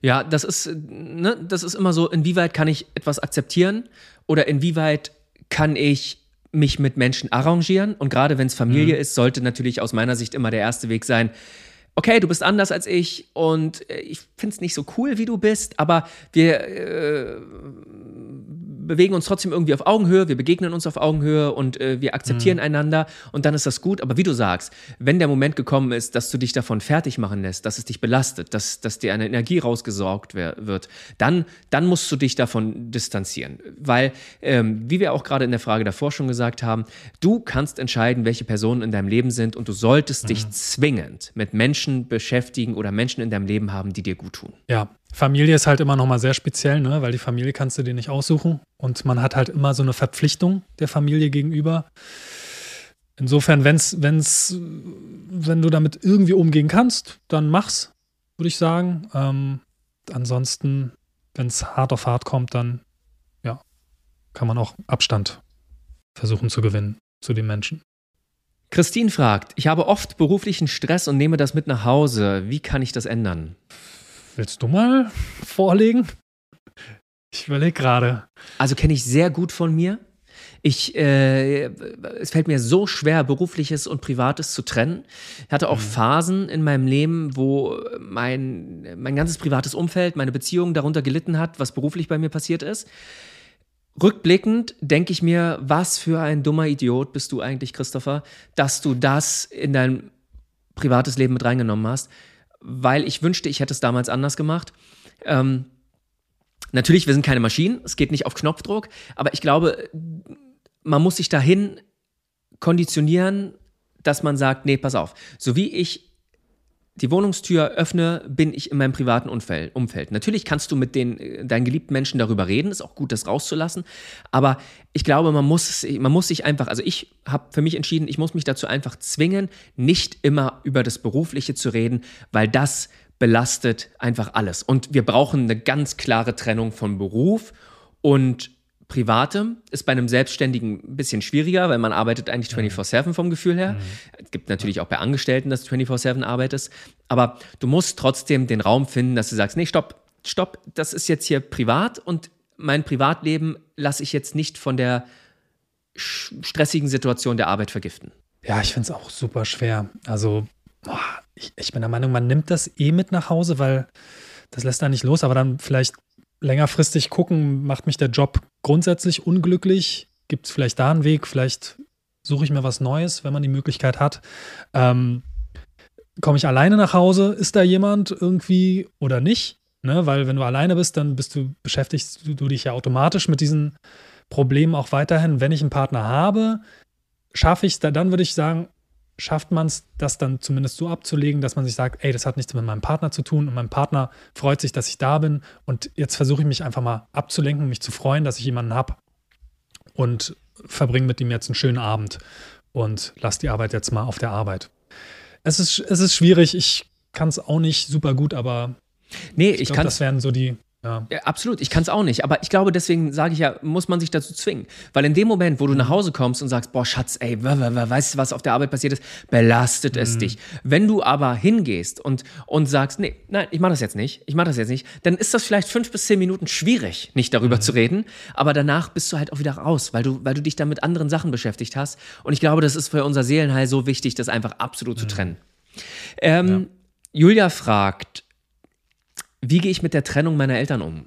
Ja, das ist, ne, das ist immer so, inwieweit kann ich etwas akzeptieren oder inwieweit kann ich mich mit Menschen arrangieren? Und gerade wenn es Familie mhm. ist, sollte natürlich aus meiner Sicht immer der erste Weg sein, okay, du bist anders als ich und äh, ich finde es nicht so cool, wie du bist, aber wir äh, bewegen uns trotzdem irgendwie auf Augenhöhe, wir begegnen uns auf Augenhöhe und äh, wir akzeptieren mhm. einander und dann ist das gut. Aber wie du sagst, wenn der Moment gekommen ist, dass du dich davon fertig machen lässt, dass es dich belastet, dass, dass dir eine Energie rausgesorgt wird, dann, dann musst du dich davon distanzieren. Weil, ähm, wie wir auch gerade in der Frage davor schon gesagt haben, du kannst entscheiden, welche Personen in deinem Leben sind und du solltest mhm. dich zwingend mit Menschen beschäftigen oder Menschen in deinem Leben haben, die dir gut tun. Ja, Familie ist halt immer nochmal sehr speziell, ne? weil die Familie kannst du dir nicht aussuchen und man hat halt immer so eine Verpflichtung der Familie gegenüber. Insofern, wenn's, wenn's, wenn du damit irgendwie umgehen kannst, dann mach's. würde ich sagen. Ähm, ansonsten, wenn es hart auf hart kommt, dann ja, kann man auch Abstand versuchen zu gewinnen zu den Menschen. Christine fragt, ich habe oft beruflichen Stress und nehme das mit nach Hause. Wie kann ich das ändern? Willst du mal vorlegen? Ich überlege gerade. Also kenne ich sehr gut von mir. Ich, äh, es fällt mir so schwer, berufliches und privates zu trennen. Ich hatte auch mhm. Phasen in meinem Leben, wo mein, mein ganzes privates Umfeld, meine Beziehung darunter gelitten hat, was beruflich bei mir passiert ist. Rückblickend denke ich mir, was für ein dummer Idiot bist du eigentlich, Christopher, dass du das in dein privates Leben mit reingenommen hast, weil ich wünschte, ich hätte es damals anders gemacht. Ähm, natürlich, wir sind keine Maschinen, es geht nicht auf Knopfdruck, aber ich glaube, man muss sich dahin konditionieren, dass man sagt, nee, pass auf, so wie ich die Wohnungstür öffne, bin ich in meinem privaten Umfeld. Natürlich kannst du mit den, äh, deinen geliebten Menschen darüber reden, ist auch gut, das rauszulassen. Aber ich glaube, man muss, man muss sich einfach, also ich habe für mich entschieden, ich muss mich dazu einfach zwingen, nicht immer über das Berufliche zu reden, weil das belastet einfach alles. Und wir brauchen eine ganz klare Trennung von Beruf und Privatem ist bei einem Selbstständigen ein bisschen schwieriger, weil man arbeitet eigentlich 24-7 vom Gefühl her. Mhm. Es gibt natürlich auch bei Angestellten, dass du 24-7 arbeitest. Aber du musst trotzdem den Raum finden, dass du sagst, nee, stopp, stopp, das ist jetzt hier privat und mein Privatleben lasse ich jetzt nicht von der stressigen Situation der Arbeit vergiften. Ja, ich finde es auch super schwer. Also, ich, ich bin der Meinung, man nimmt das eh mit nach Hause, weil das lässt da nicht los, aber dann vielleicht längerfristig gucken, macht mich der Job grundsätzlich unglücklich? Gibt es vielleicht da einen Weg? Vielleicht suche ich mir was Neues, wenn man die Möglichkeit hat. Ähm, Komme ich alleine nach Hause? Ist da jemand irgendwie oder nicht? Ne? Weil wenn du alleine bist, dann bist du beschäftigst du, dich ja automatisch mit diesen Problemen auch weiterhin. Wenn ich einen Partner habe, schaffe ich es, dann würde ich sagen, schafft man es, das dann zumindest so abzulegen, dass man sich sagt, ey, das hat nichts mit meinem Partner zu tun und mein Partner freut sich, dass ich da bin und jetzt versuche ich mich einfach mal abzulenken, mich zu freuen, dass ich jemanden habe und verbringe mit ihm jetzt einen schönen Abend und lass die Arbeit jetzt mal auf der Arbeit. Es ist, es ist schwierig, ich kann es auch nicht super gut, aber nee, ich, ich glaube, das wären so die ja. ja. absolut. Ich kann es auch nicht. Aber ich glaube, deswegen sage ich ja, muss man sich dazu zwingen. Weil in dem Moment, wo du nach Hause kommst und sagst, boah, Schatz, ey, weißt du, was auf der Arbeit passiert ist, belastet es mhm. dich. Wenn du aber hingehst und, und sagst, nee, nein, ich mache das jetzt nicht, ich mache das jetzt nicht, dann ist das vielleicht fünf bis zehn Minuten schwierig, nicht darüber mhm. zu reden. Aber danach bist du halt auch wieder raus, weil du, weil du dich dann mit anderen Sachen beschäftigt hast. Und ich glaube, das ist für unser Seelenheil so wichtig, das einfach absolut mhm. zu trennen. Ähm, ja. Julia fragt, wie gehe ich mit der Trennung meiner Eltern um?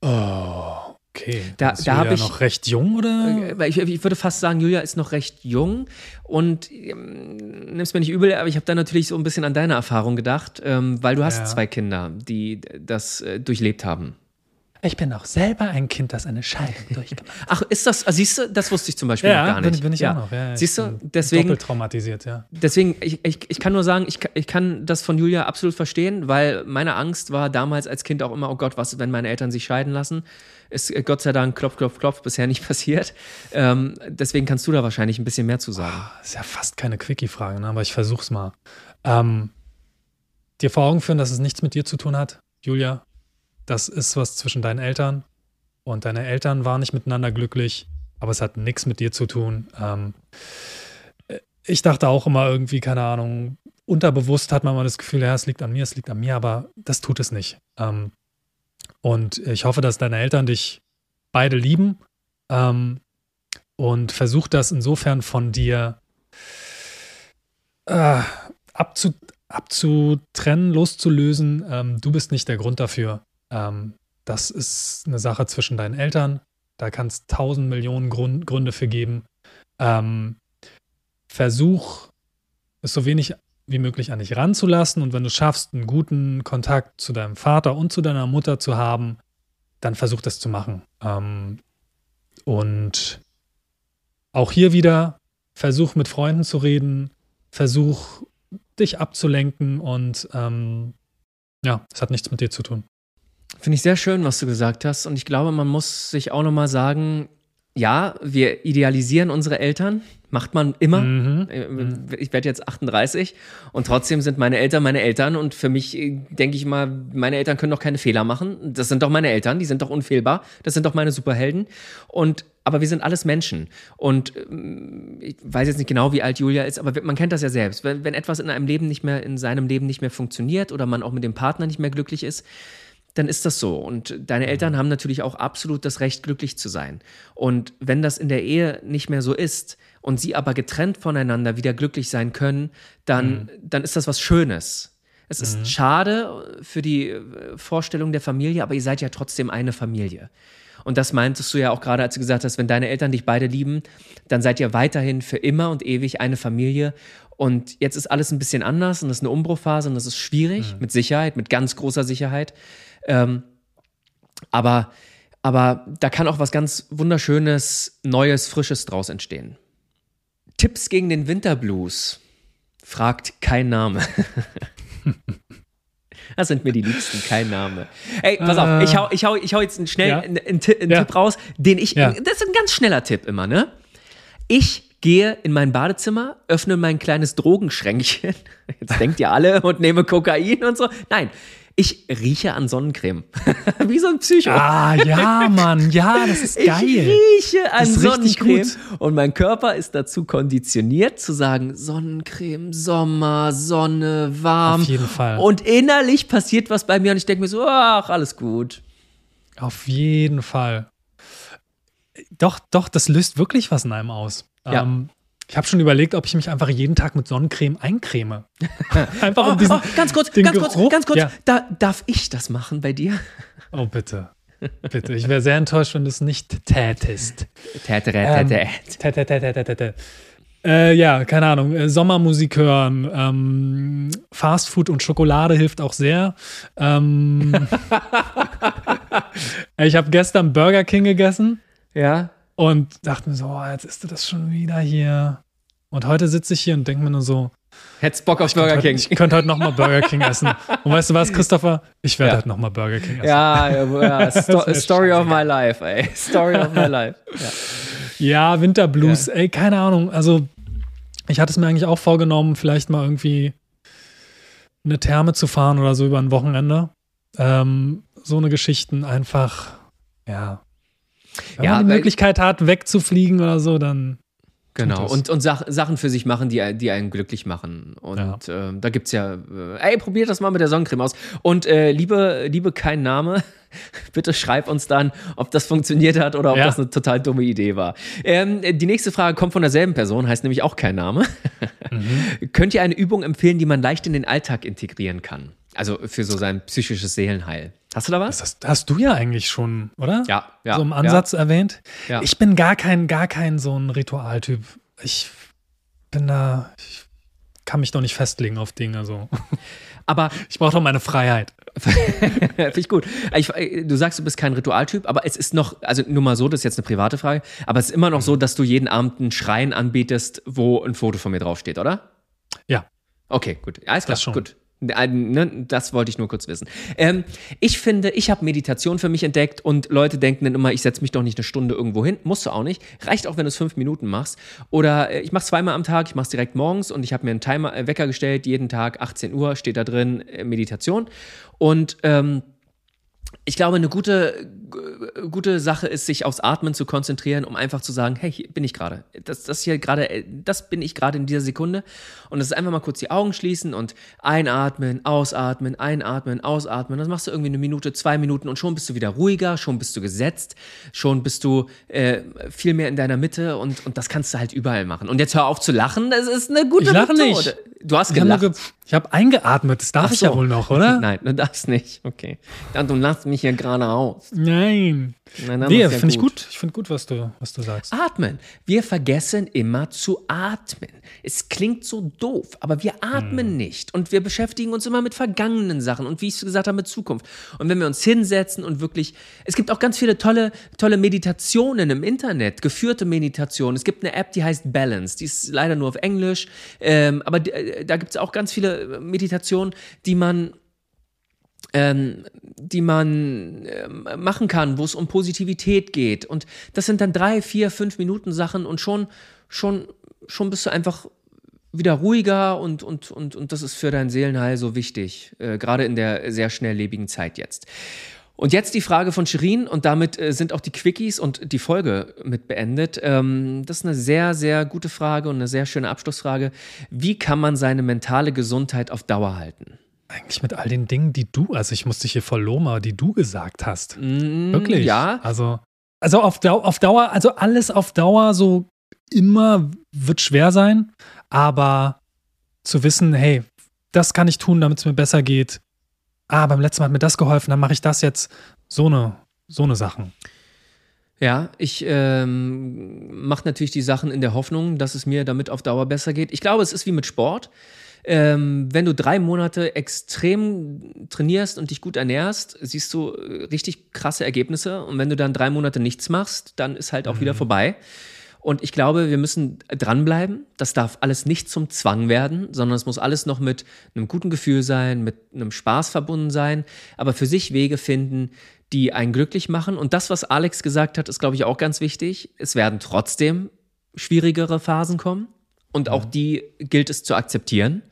Oh, okay. Da, da habe ich noch recht jung oder? Äh, ich, ich, würde fast sagen, Julia ist noch recht jung und ähm, nimm's mir nicht übel, aber ich habe da natürlich so ein bisschen an deine Erfahrung gedacht, ähm, weil du hast ja. zwei Kinder, die das äh, durchlebt haben. Ich bin auch selber ein Kind, das eine Scheidung durchgemacht hat. Ach, ist das, also siehst du, das wusste ich zum Beispiel ja, noch gar nicht. Bin, bin ich ja. auch noch. Ja, siehst du, deswegen. Doppelt traumatisiert, ja. Deswegen, ich, ich, ich kann nur sagen, ich, ich kann das von Julia absolut verstehen, weil meine Angst war damals als Kind auch immer, oh Gott, was, wenn meine Eltern sich scheiden lassen? Ist äh, Gott sei Dank, klopf, klopf, klopf, bisher nicht passiert. Ähm, deswegen kannst du da wahrscheinlich ein bisschen mehr zu sagen. Oh, ist ja fast keine Quickie-Frage, ne? aber ich versuch's mal. Ähm, dir vor Augen führen, dass es nichts mit dir zu tun hat, Julia. Das ist was zwischen deinen Eltern und deine Eltern waren nicht miteinander glücklich, aber es hat nichts mit dir zu tun. Ähm, ich dachte auch immer irgendwie, keine Ahnung, unterbewusst hat man mal das Gefühl, ja, es liegt an mir, es liegt an mir, aber das tut es nicht. Ähm, und ich hoffe, dass deine Eltern dich beide lieben ähm, und versuch das insofern von dir äh, abzu, abzutrennen, loszulösen. Ähm, du bist nicht der Grund dafür. Ähm, das ist eine Sache zwischen deinen Eltern. Da kann es tausend Millionen Grund, Gründe für geben. Ähm, versuch, es so wenig wie möglich an dich ranzulassen. Und wenn du schaffst, einen guten Kontakt zu deinem Vater und zu deiner Mutter zu haben, dann versuch das zu machen. Ähm, und auch hier wieder, versuch mit Freunden zu reden, versuch dich abzulenken und ähm, ja, es hat nichts mit dir zu tun. Finde ich sehr schön, was du gesagt hast. Und ich glaube, man muss sich auch nochmal sagen, ja, wir idealisieren unsere Eltern. Macht man immer. Mhm. Ich werde jetzt 38 und trotzdem sind meine Eltern meine Eltern und für mich äh, denke ich mal, meine Eltern können doch keine Fehler machen. Das sind doch meine Eltern, die sind doch unfehlbar. Das sind doch meine Superhelden. Und aber wir sind alles Menschen. Und ähm, ich weiß jetzt nicht genau, wie alt Julia ist, aber man kennt das ja selbst. Wenn, wenn etwas in einem Leben nicht mehr, in seinem Leben nicht mehr funktioniert oder man auch mit dem Partner nicht mehr glücklich ist, dann ist das so. Und deine Eltern haben natürlich auch absolut das Recht, glücklich zu sein. Und wenn das in der Ehe nicht mehr so ist und sie aber getrennt voneinander wieder glücklich sein können, dann, mhm. dann ist das was Schönes. Es ist mhm. schade für die äh, Vorstellung der Familie, aber ihr seid ja trotzdem eine Familie. Und das meintest du ja auch gerade, als du gesagt hast, wenn deine Eltern dich beide lieben, dann seid ihr weiterhin für immer und ewig eine Familie. Und jetzt ist alles ein bisschen anders und das ist eine Umbruchphase und das ist schwierig, mhm. mit Sicherheit, mit ganz großer Sicherheit. Ähm, aber, aber da kann auch was ganz Wunderschönes, Neues, Frisches draus entstehen. Tipps gegen den Winterblues. Fragt kein Name. Das sind mir die Liebsten, kein Name. Ey, pass auf, ich hau, ich hau, ich hau jetzt schnell ja. einen, einen, einen ja. Tipp raus, den ich. Ja. Das ist ein ganz schneller Tipp immer, ne? Ich gehe in mein Badezimmer, öffne mein kleines Drogenschränkchen. Jetzt denkt ihr alle und nehme Kokain und so. Nein, ich rieche an Sonnencreme. Wie so ein Psycho. Ah, ja, Mann. Ja, das ist geil. Ich rieche an Sonnencreme. Und mein Körper ist dazu konditioniert zu sagen, Sonnencreme, Sommer, Sonne, warm. Auf jeden Fall. Und innerlich passiert was bei mir und ich denke mir so, ach, alles gut. Auf jeden Fall. Doch, doch, das löst wirklich was in einem aus. Ja. Ähm, ich habe schon überlegt, ob ich mich einfach jeden Tag mit Sonnencreme eincreme. einfach um oh, diesen. Oh, ganz kurz, ganz Geruch. kurz, ganz kurz. Ja. Da, darf ich das machen bei dir? Oh, bitte. Bitte. Ich wäre sehr enttäuscht, wenn du es nicht tätest. Tätere, täte. Äh, ja, keine Ahnung. Äh, Sommermusik hören. Ähm, Fastfood und Schokolade hilft auch sehr. Ähm, ich habe gestern Burger King gegessen. Ja. Und dachte mir so, oh, jetzt isst du das schon wieder hier. Und heute sitze ich hier und denke mir nur so, Hättest Bock auf Burger King. Heute, ich könnte heute nochmal Burger King essen. Und weißt du was, Christopher? Ich werde ja. heute nochmal Burger King essen. Ja, ja, ja. Sto Story of my life, ey. Story of my life. Ja, ja Winterblues, ja. ey, keine Ahnung. Also, ich hatte es mir eigentlich auch vorgenommen, vielleicht mal irgendwie eine Therme zu fahren oder so über ein Wochenende. Ähm, so eine Geschichten einfach, ja, wenn ja, man die Möglichkeit hat, wegzufliegen oder so, dann. Genau, und, und Sach Sachen für sich machen, die, die einen glücklich machen. Und ja. äh, da gibt es ja, äh, ey, probiert das mal mit der Sonnencreme aus. Und äh, liebe, liebe, kein Name, bitte schreib uns dann, ob das funktioniert hat oder ob ja. das eine total dumme Idee war. Ähm, die nächste Frage kommt von derselben Person, heißt nämlich auch kein Name. Mhm. Könnt ihr eine Übung empfehlen, die man leicht in den Alltag integrieren kann? Also für so sein psychisches Seelenheil. Hast du da was? Das hast, du ja eigentlich schon, oder? Ja, ja. So im Ansatz ja. erwähnt. Ja. Ich bin gar kein, gar kein so ein Ritualtyp. Ich bin da, ich kann mich doch nicht festlegen auf Dinge so. Aber ich brauche doch meine Freiheit. Finde ich gut. Ich, du sagst, du bist kein Ritualtyp, aber es ist noch, also nur mal so, das ist jetzt eine private Frage, aber es ist immer noch so, dass du jeden Abend einen Schrein anbietest, wo ein Foto von mir draufsteht, oder? Ja. Okay, gut. Alles klar, das schon. gut. Ne, das wollte ich nur kurz wissen. Ähm, ich finde, ich habe Meditation für mich entdeckt und Leute denken dann immer, ich setze mich doch nicht eine Stunde irgendwo hin. Musst du auch nicht. Reicht auch, wenn du es fünf Minuten machst. Oder äh, ich mache zweimal am Tag, ich mache es direkt morgens und ich habe mir einen Timer, äh, Wecker gestellt, jeden Tag 18 Uhr steht da drin äh, Meditation. Und ähm, ich glaube, eine gute, gute Sache ist, sich aufs Atmen zu konzentrieren, um einfach zu sagen, hey, hier bin ich gerade. Das, das hier gerade, äh, das bin ich gerade in dieser Sekunde. Und das ist einfach mal kurz die Augen schließen und einatmen, ausatmen, einatmen, ausatmen. Das machst du irgendwie eine Minute, zwei Minuten und schon bist du wieder ruhiger, schon bist du gesetzt, schon bist du äh, viel mehr in deiner Mitte und, und das kannst du halt überall machen. Und jetzt hör auf zu lachen, das ist eine gute ich lache Methode. Nicht. Du hast gelacht. Ich habe eingeatmet, das darf so. ich ja wohl noch, oder? Nein, du darfst nicht. Okay. Dann du lachst mich hier gerade aus. Nein. Nein, nee, ja finde ich gut. Ich finde gut, was du, was du sagst. Atmen. Wir vergessen immer zu atmen. Es klingt so doof, aber wir atmen hm. nicht. Und wir beschäftigen uns immer mit vergangenen Sachen und wie ich es gesagt habe, mit Zukunft. Und wenn wir uns hinsetzen und wirklich, es gibt auch ganz viele tolle, tolle Meditationen im Internet, geführte Meditationen. Es gibt eine App, die heißt Balance. Die ist leider nur auf Englisch. Ähm, aber äh, da gibt es auch ganz viele Meditationen, die man ähm, die man äh, machen kann, wo es um Positivität geht. Und das sind dann drei, vier, fünf Minuten Sachen und schon, schon, schon bist du einfach wieder ruhiger und, und, und, und das ist für dein Seelenheil so wichtig, äh, gerade in der sehr schnelllebigen Zeit jetzt. Und jetzt die Frage von Shirin und damit äh, sind auch die Quickies und die Folge mit beendet. Ähm, das ist eine sehr, sehr gute Frage und eine sehr schöne Abschlussfrage. Wie kann man seine mentale Gesundheit auf Dauer halten? Eigentlich mit all den Dingen, die du, also ich musste hier voll Loma, die du gesagt hast. Mm, Wirklich? Ja. Also, also auf, Dauer, auf Dauer, also alles auf Dauer so immer wird schwer sein, aber zu wissen, hey, das kann ich tun, damit es mir besser geht. Ah, beim letzten Mal hat mir das geholfen, dann mache ich das jetzt. So eine, so eine Sachen. Ja, ich ähm, mache natürlich die Sachen in der Hoffnung, dass es mir damit auf Dauer besser geht. Ich glaube, es ist wie mit Sport. Ähm, wenn du drei Monate extrem trainierst und dich gut ernährst, siehst du äh, richtig krasse Ergebnisse. Und wenn du dann drei Monate nichts machst, dann ist halt auch mhm. wieder vorbei. Und ich glaube, wir müssen dranbleiben. Das darf alles nicht zum Zwang werden, sondern es muss alles noch mit einem guten Gefühl sein, mit einem Spaß verbunden sein, aber für sich Wege finden, die einen glücklich machen. Und das, was Alex gesagt hat, ist, glaube ich, auch ganz wichtig. Es werden trotzdem schwierigere Phasen kommen und auch die gilt es zu akzeptieren.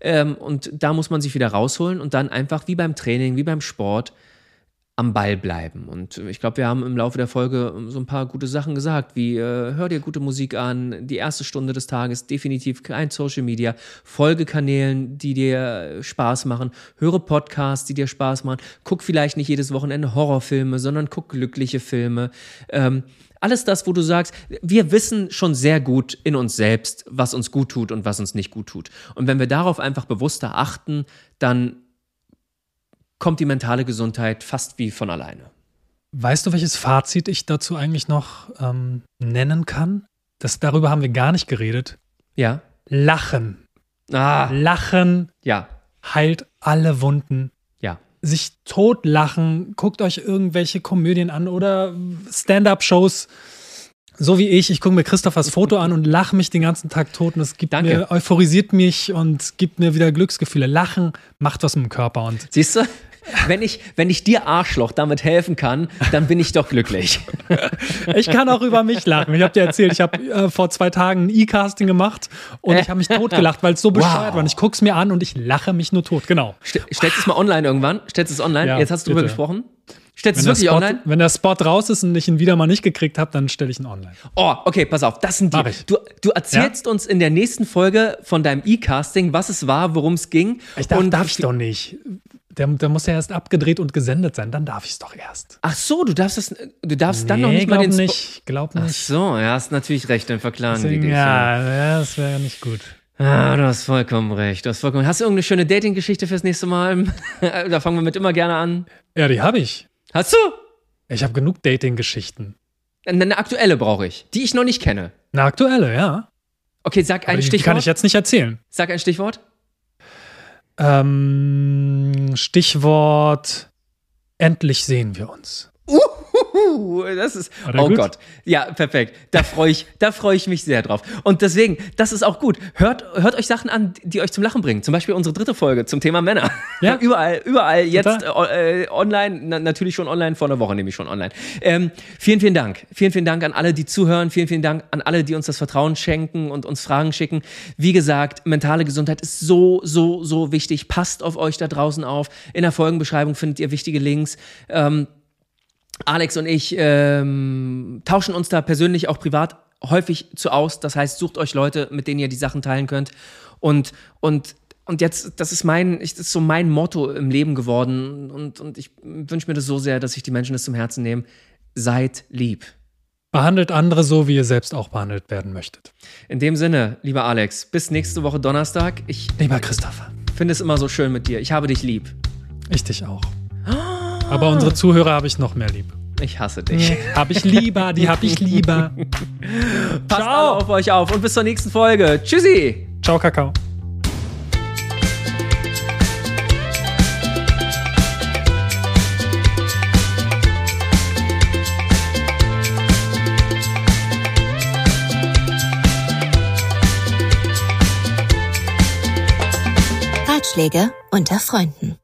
Ähm, und da muss man sich wieder rausholen und dann einfach wie beim Training, wie beim Sport am Ball bleiben. Und ich glaube, wir haben im Laufe der Folge so ein paar gute Sachen gesagt, wie äh, hör dir gute Musik an, die erste Stunde des Tages, definitiv kein Social Media, Folgekanälen, die dir Spaß machen, höre Podcasts, die dir Spaß machen, guck vielleicht nicht jedes Wochenende Horrorfilme, sondern guck glückliche Filme. Ähm, alles das, wo du sagst, wir wissen schon sehr gut in uns selbst, was uns gut tut und was uns nicht gut tut. Und wenn wir darauf einfach bewusster achten, dann kommt die mentale Gesundheit fast wie von alleine. Weißt du, welches Fazit ich dazu eigentlich noch ähm, nennen kann? Das, darüber haben wir gar nicht geredet. Ja. Lachen. Ah. Lachen ja. heilt alle Wunden. Sich totlachen, guckt euch irgendwelche Komödien an oder Stand-up-Shows so wie ich, ich gucke mir Christophers Foto an und lache mich den ganzen Tag tot und es gibt Danke. mir, euphorisiert mich und gibt mir wieder Glücksgefühle. Lachen macht was mit dem Körper und. Siehst du? Wenn ich, wenn ich dir Arschloch damit helfen kann, dann bin ich doch glücklich. Ich kann auch über mich lachen. Ich habe dir erzählt, ich habe äh, vor zwei Tagen ein E-Casting gemacht und ich habe mich totgelacht, weil es so bescheuert wow. war. Und ich gucke es mir an und ich lache mich nur tot. Genau. stellst du es mal online irgendwann? Stellst du es online? Ja, Jetzt hast du drüber gesprochen. Stellst du es wirklich Spot, online? Wenn der Spot raus ist und ich ihn wieder mal nicht gekriegt habe, dann stelle ich ihn online. Oh, okay, pass auf. Das sind die. Du, du erzählst ja? uns in der nächsten Folge von deinem E-Casting, was es war, worum es ging. Ich darf, und darf ich doch nicht. Der, der, muss ja erst abgedreht und gesendet sein, dann darf ich es doch erst. Ach so, du darfst das, du darfst nee, dann noch nicht glaub mal den nicht, glaub nicht. Ach so, ja, hast natürlich recht, dann verklagen Deswegen, die dich. Ja, ja das wäre ja nicht gut. Ah, du hast vollkommen recht. Du hast vollkommen. Hast du irgendeine schöne Dating-Geschichte fürs nächste Mal? da fangen wir mit immer gerne an. Ja, die habe ich. Hast du? Ich habe genug Dating-Geschichten. Eine, aktuelle brauche ich, die ich noch nicht kenne. Eine aktuelle, ja. Okay, sag ein Aber die, Stichwort. Die kann ich jetzt nicht erzählen. Sag ein Stichwort. Ähm, Stichwort: Endlich sehen wir uns. Uhuhu, das ist, oh gut? Gott. Ja, perfekt. Da freue ich, da freue ich mich sehr drauf. Und deswegen, das ist auch gut. Hört, hört euch Sachen an, die euch zum Lachen bringen. Zum Beispiel unsere dritte Folge zum Thema Männer. Ja. überall, überall jetzt äh, online, na, natürlich schon online, vor einer Woche nämlich schon online. Ähm, vielen, vielen Dank. Vielen, vielen Dank an alle, die zuhören. Vielen, vielen Dank an alle, die uns das Vertrauen schenken und uns Fragen schicken. Wie gesagt, mentale Gesundheit ist so, so, so wichtig. Passt auf euch da draußen auf. In der Folgenbeschreibung findet ihr wichtige Links. Ähm, Alex und ich ähm, tauschen uns da persönlich auch privat häufig zu aus. Das heißt, sucht euch Leute, mit denen ihr die Sachen teilen könnt. Und, und, und jetzt, das ist mein, das ist so mein Motto im Leben geworden. Und, und ich wünsche mir das so sehr, dass sich die Menschen das zum Herzen nehmen. Seid lieb. Behandelt andere so, wie ihr selbst auch behandelt werden möchtet. In dem Sinne, lieber Alex, bis nächste Woche Donnerstag. Ich, lieber Christopher. finde es immer so schön mit dir. Ich habe dich lieb. Ich dich auch. Aber unsere Zuhörer habe ich noch mehr lieb. Ich hasse dich. hab ich lieber, die hab ich lieber. Passt Ciao. auf euch auf und bis zur nächsten Folge. Tschüssi. Ciao, Kakao. Ratschläge unter Freunden.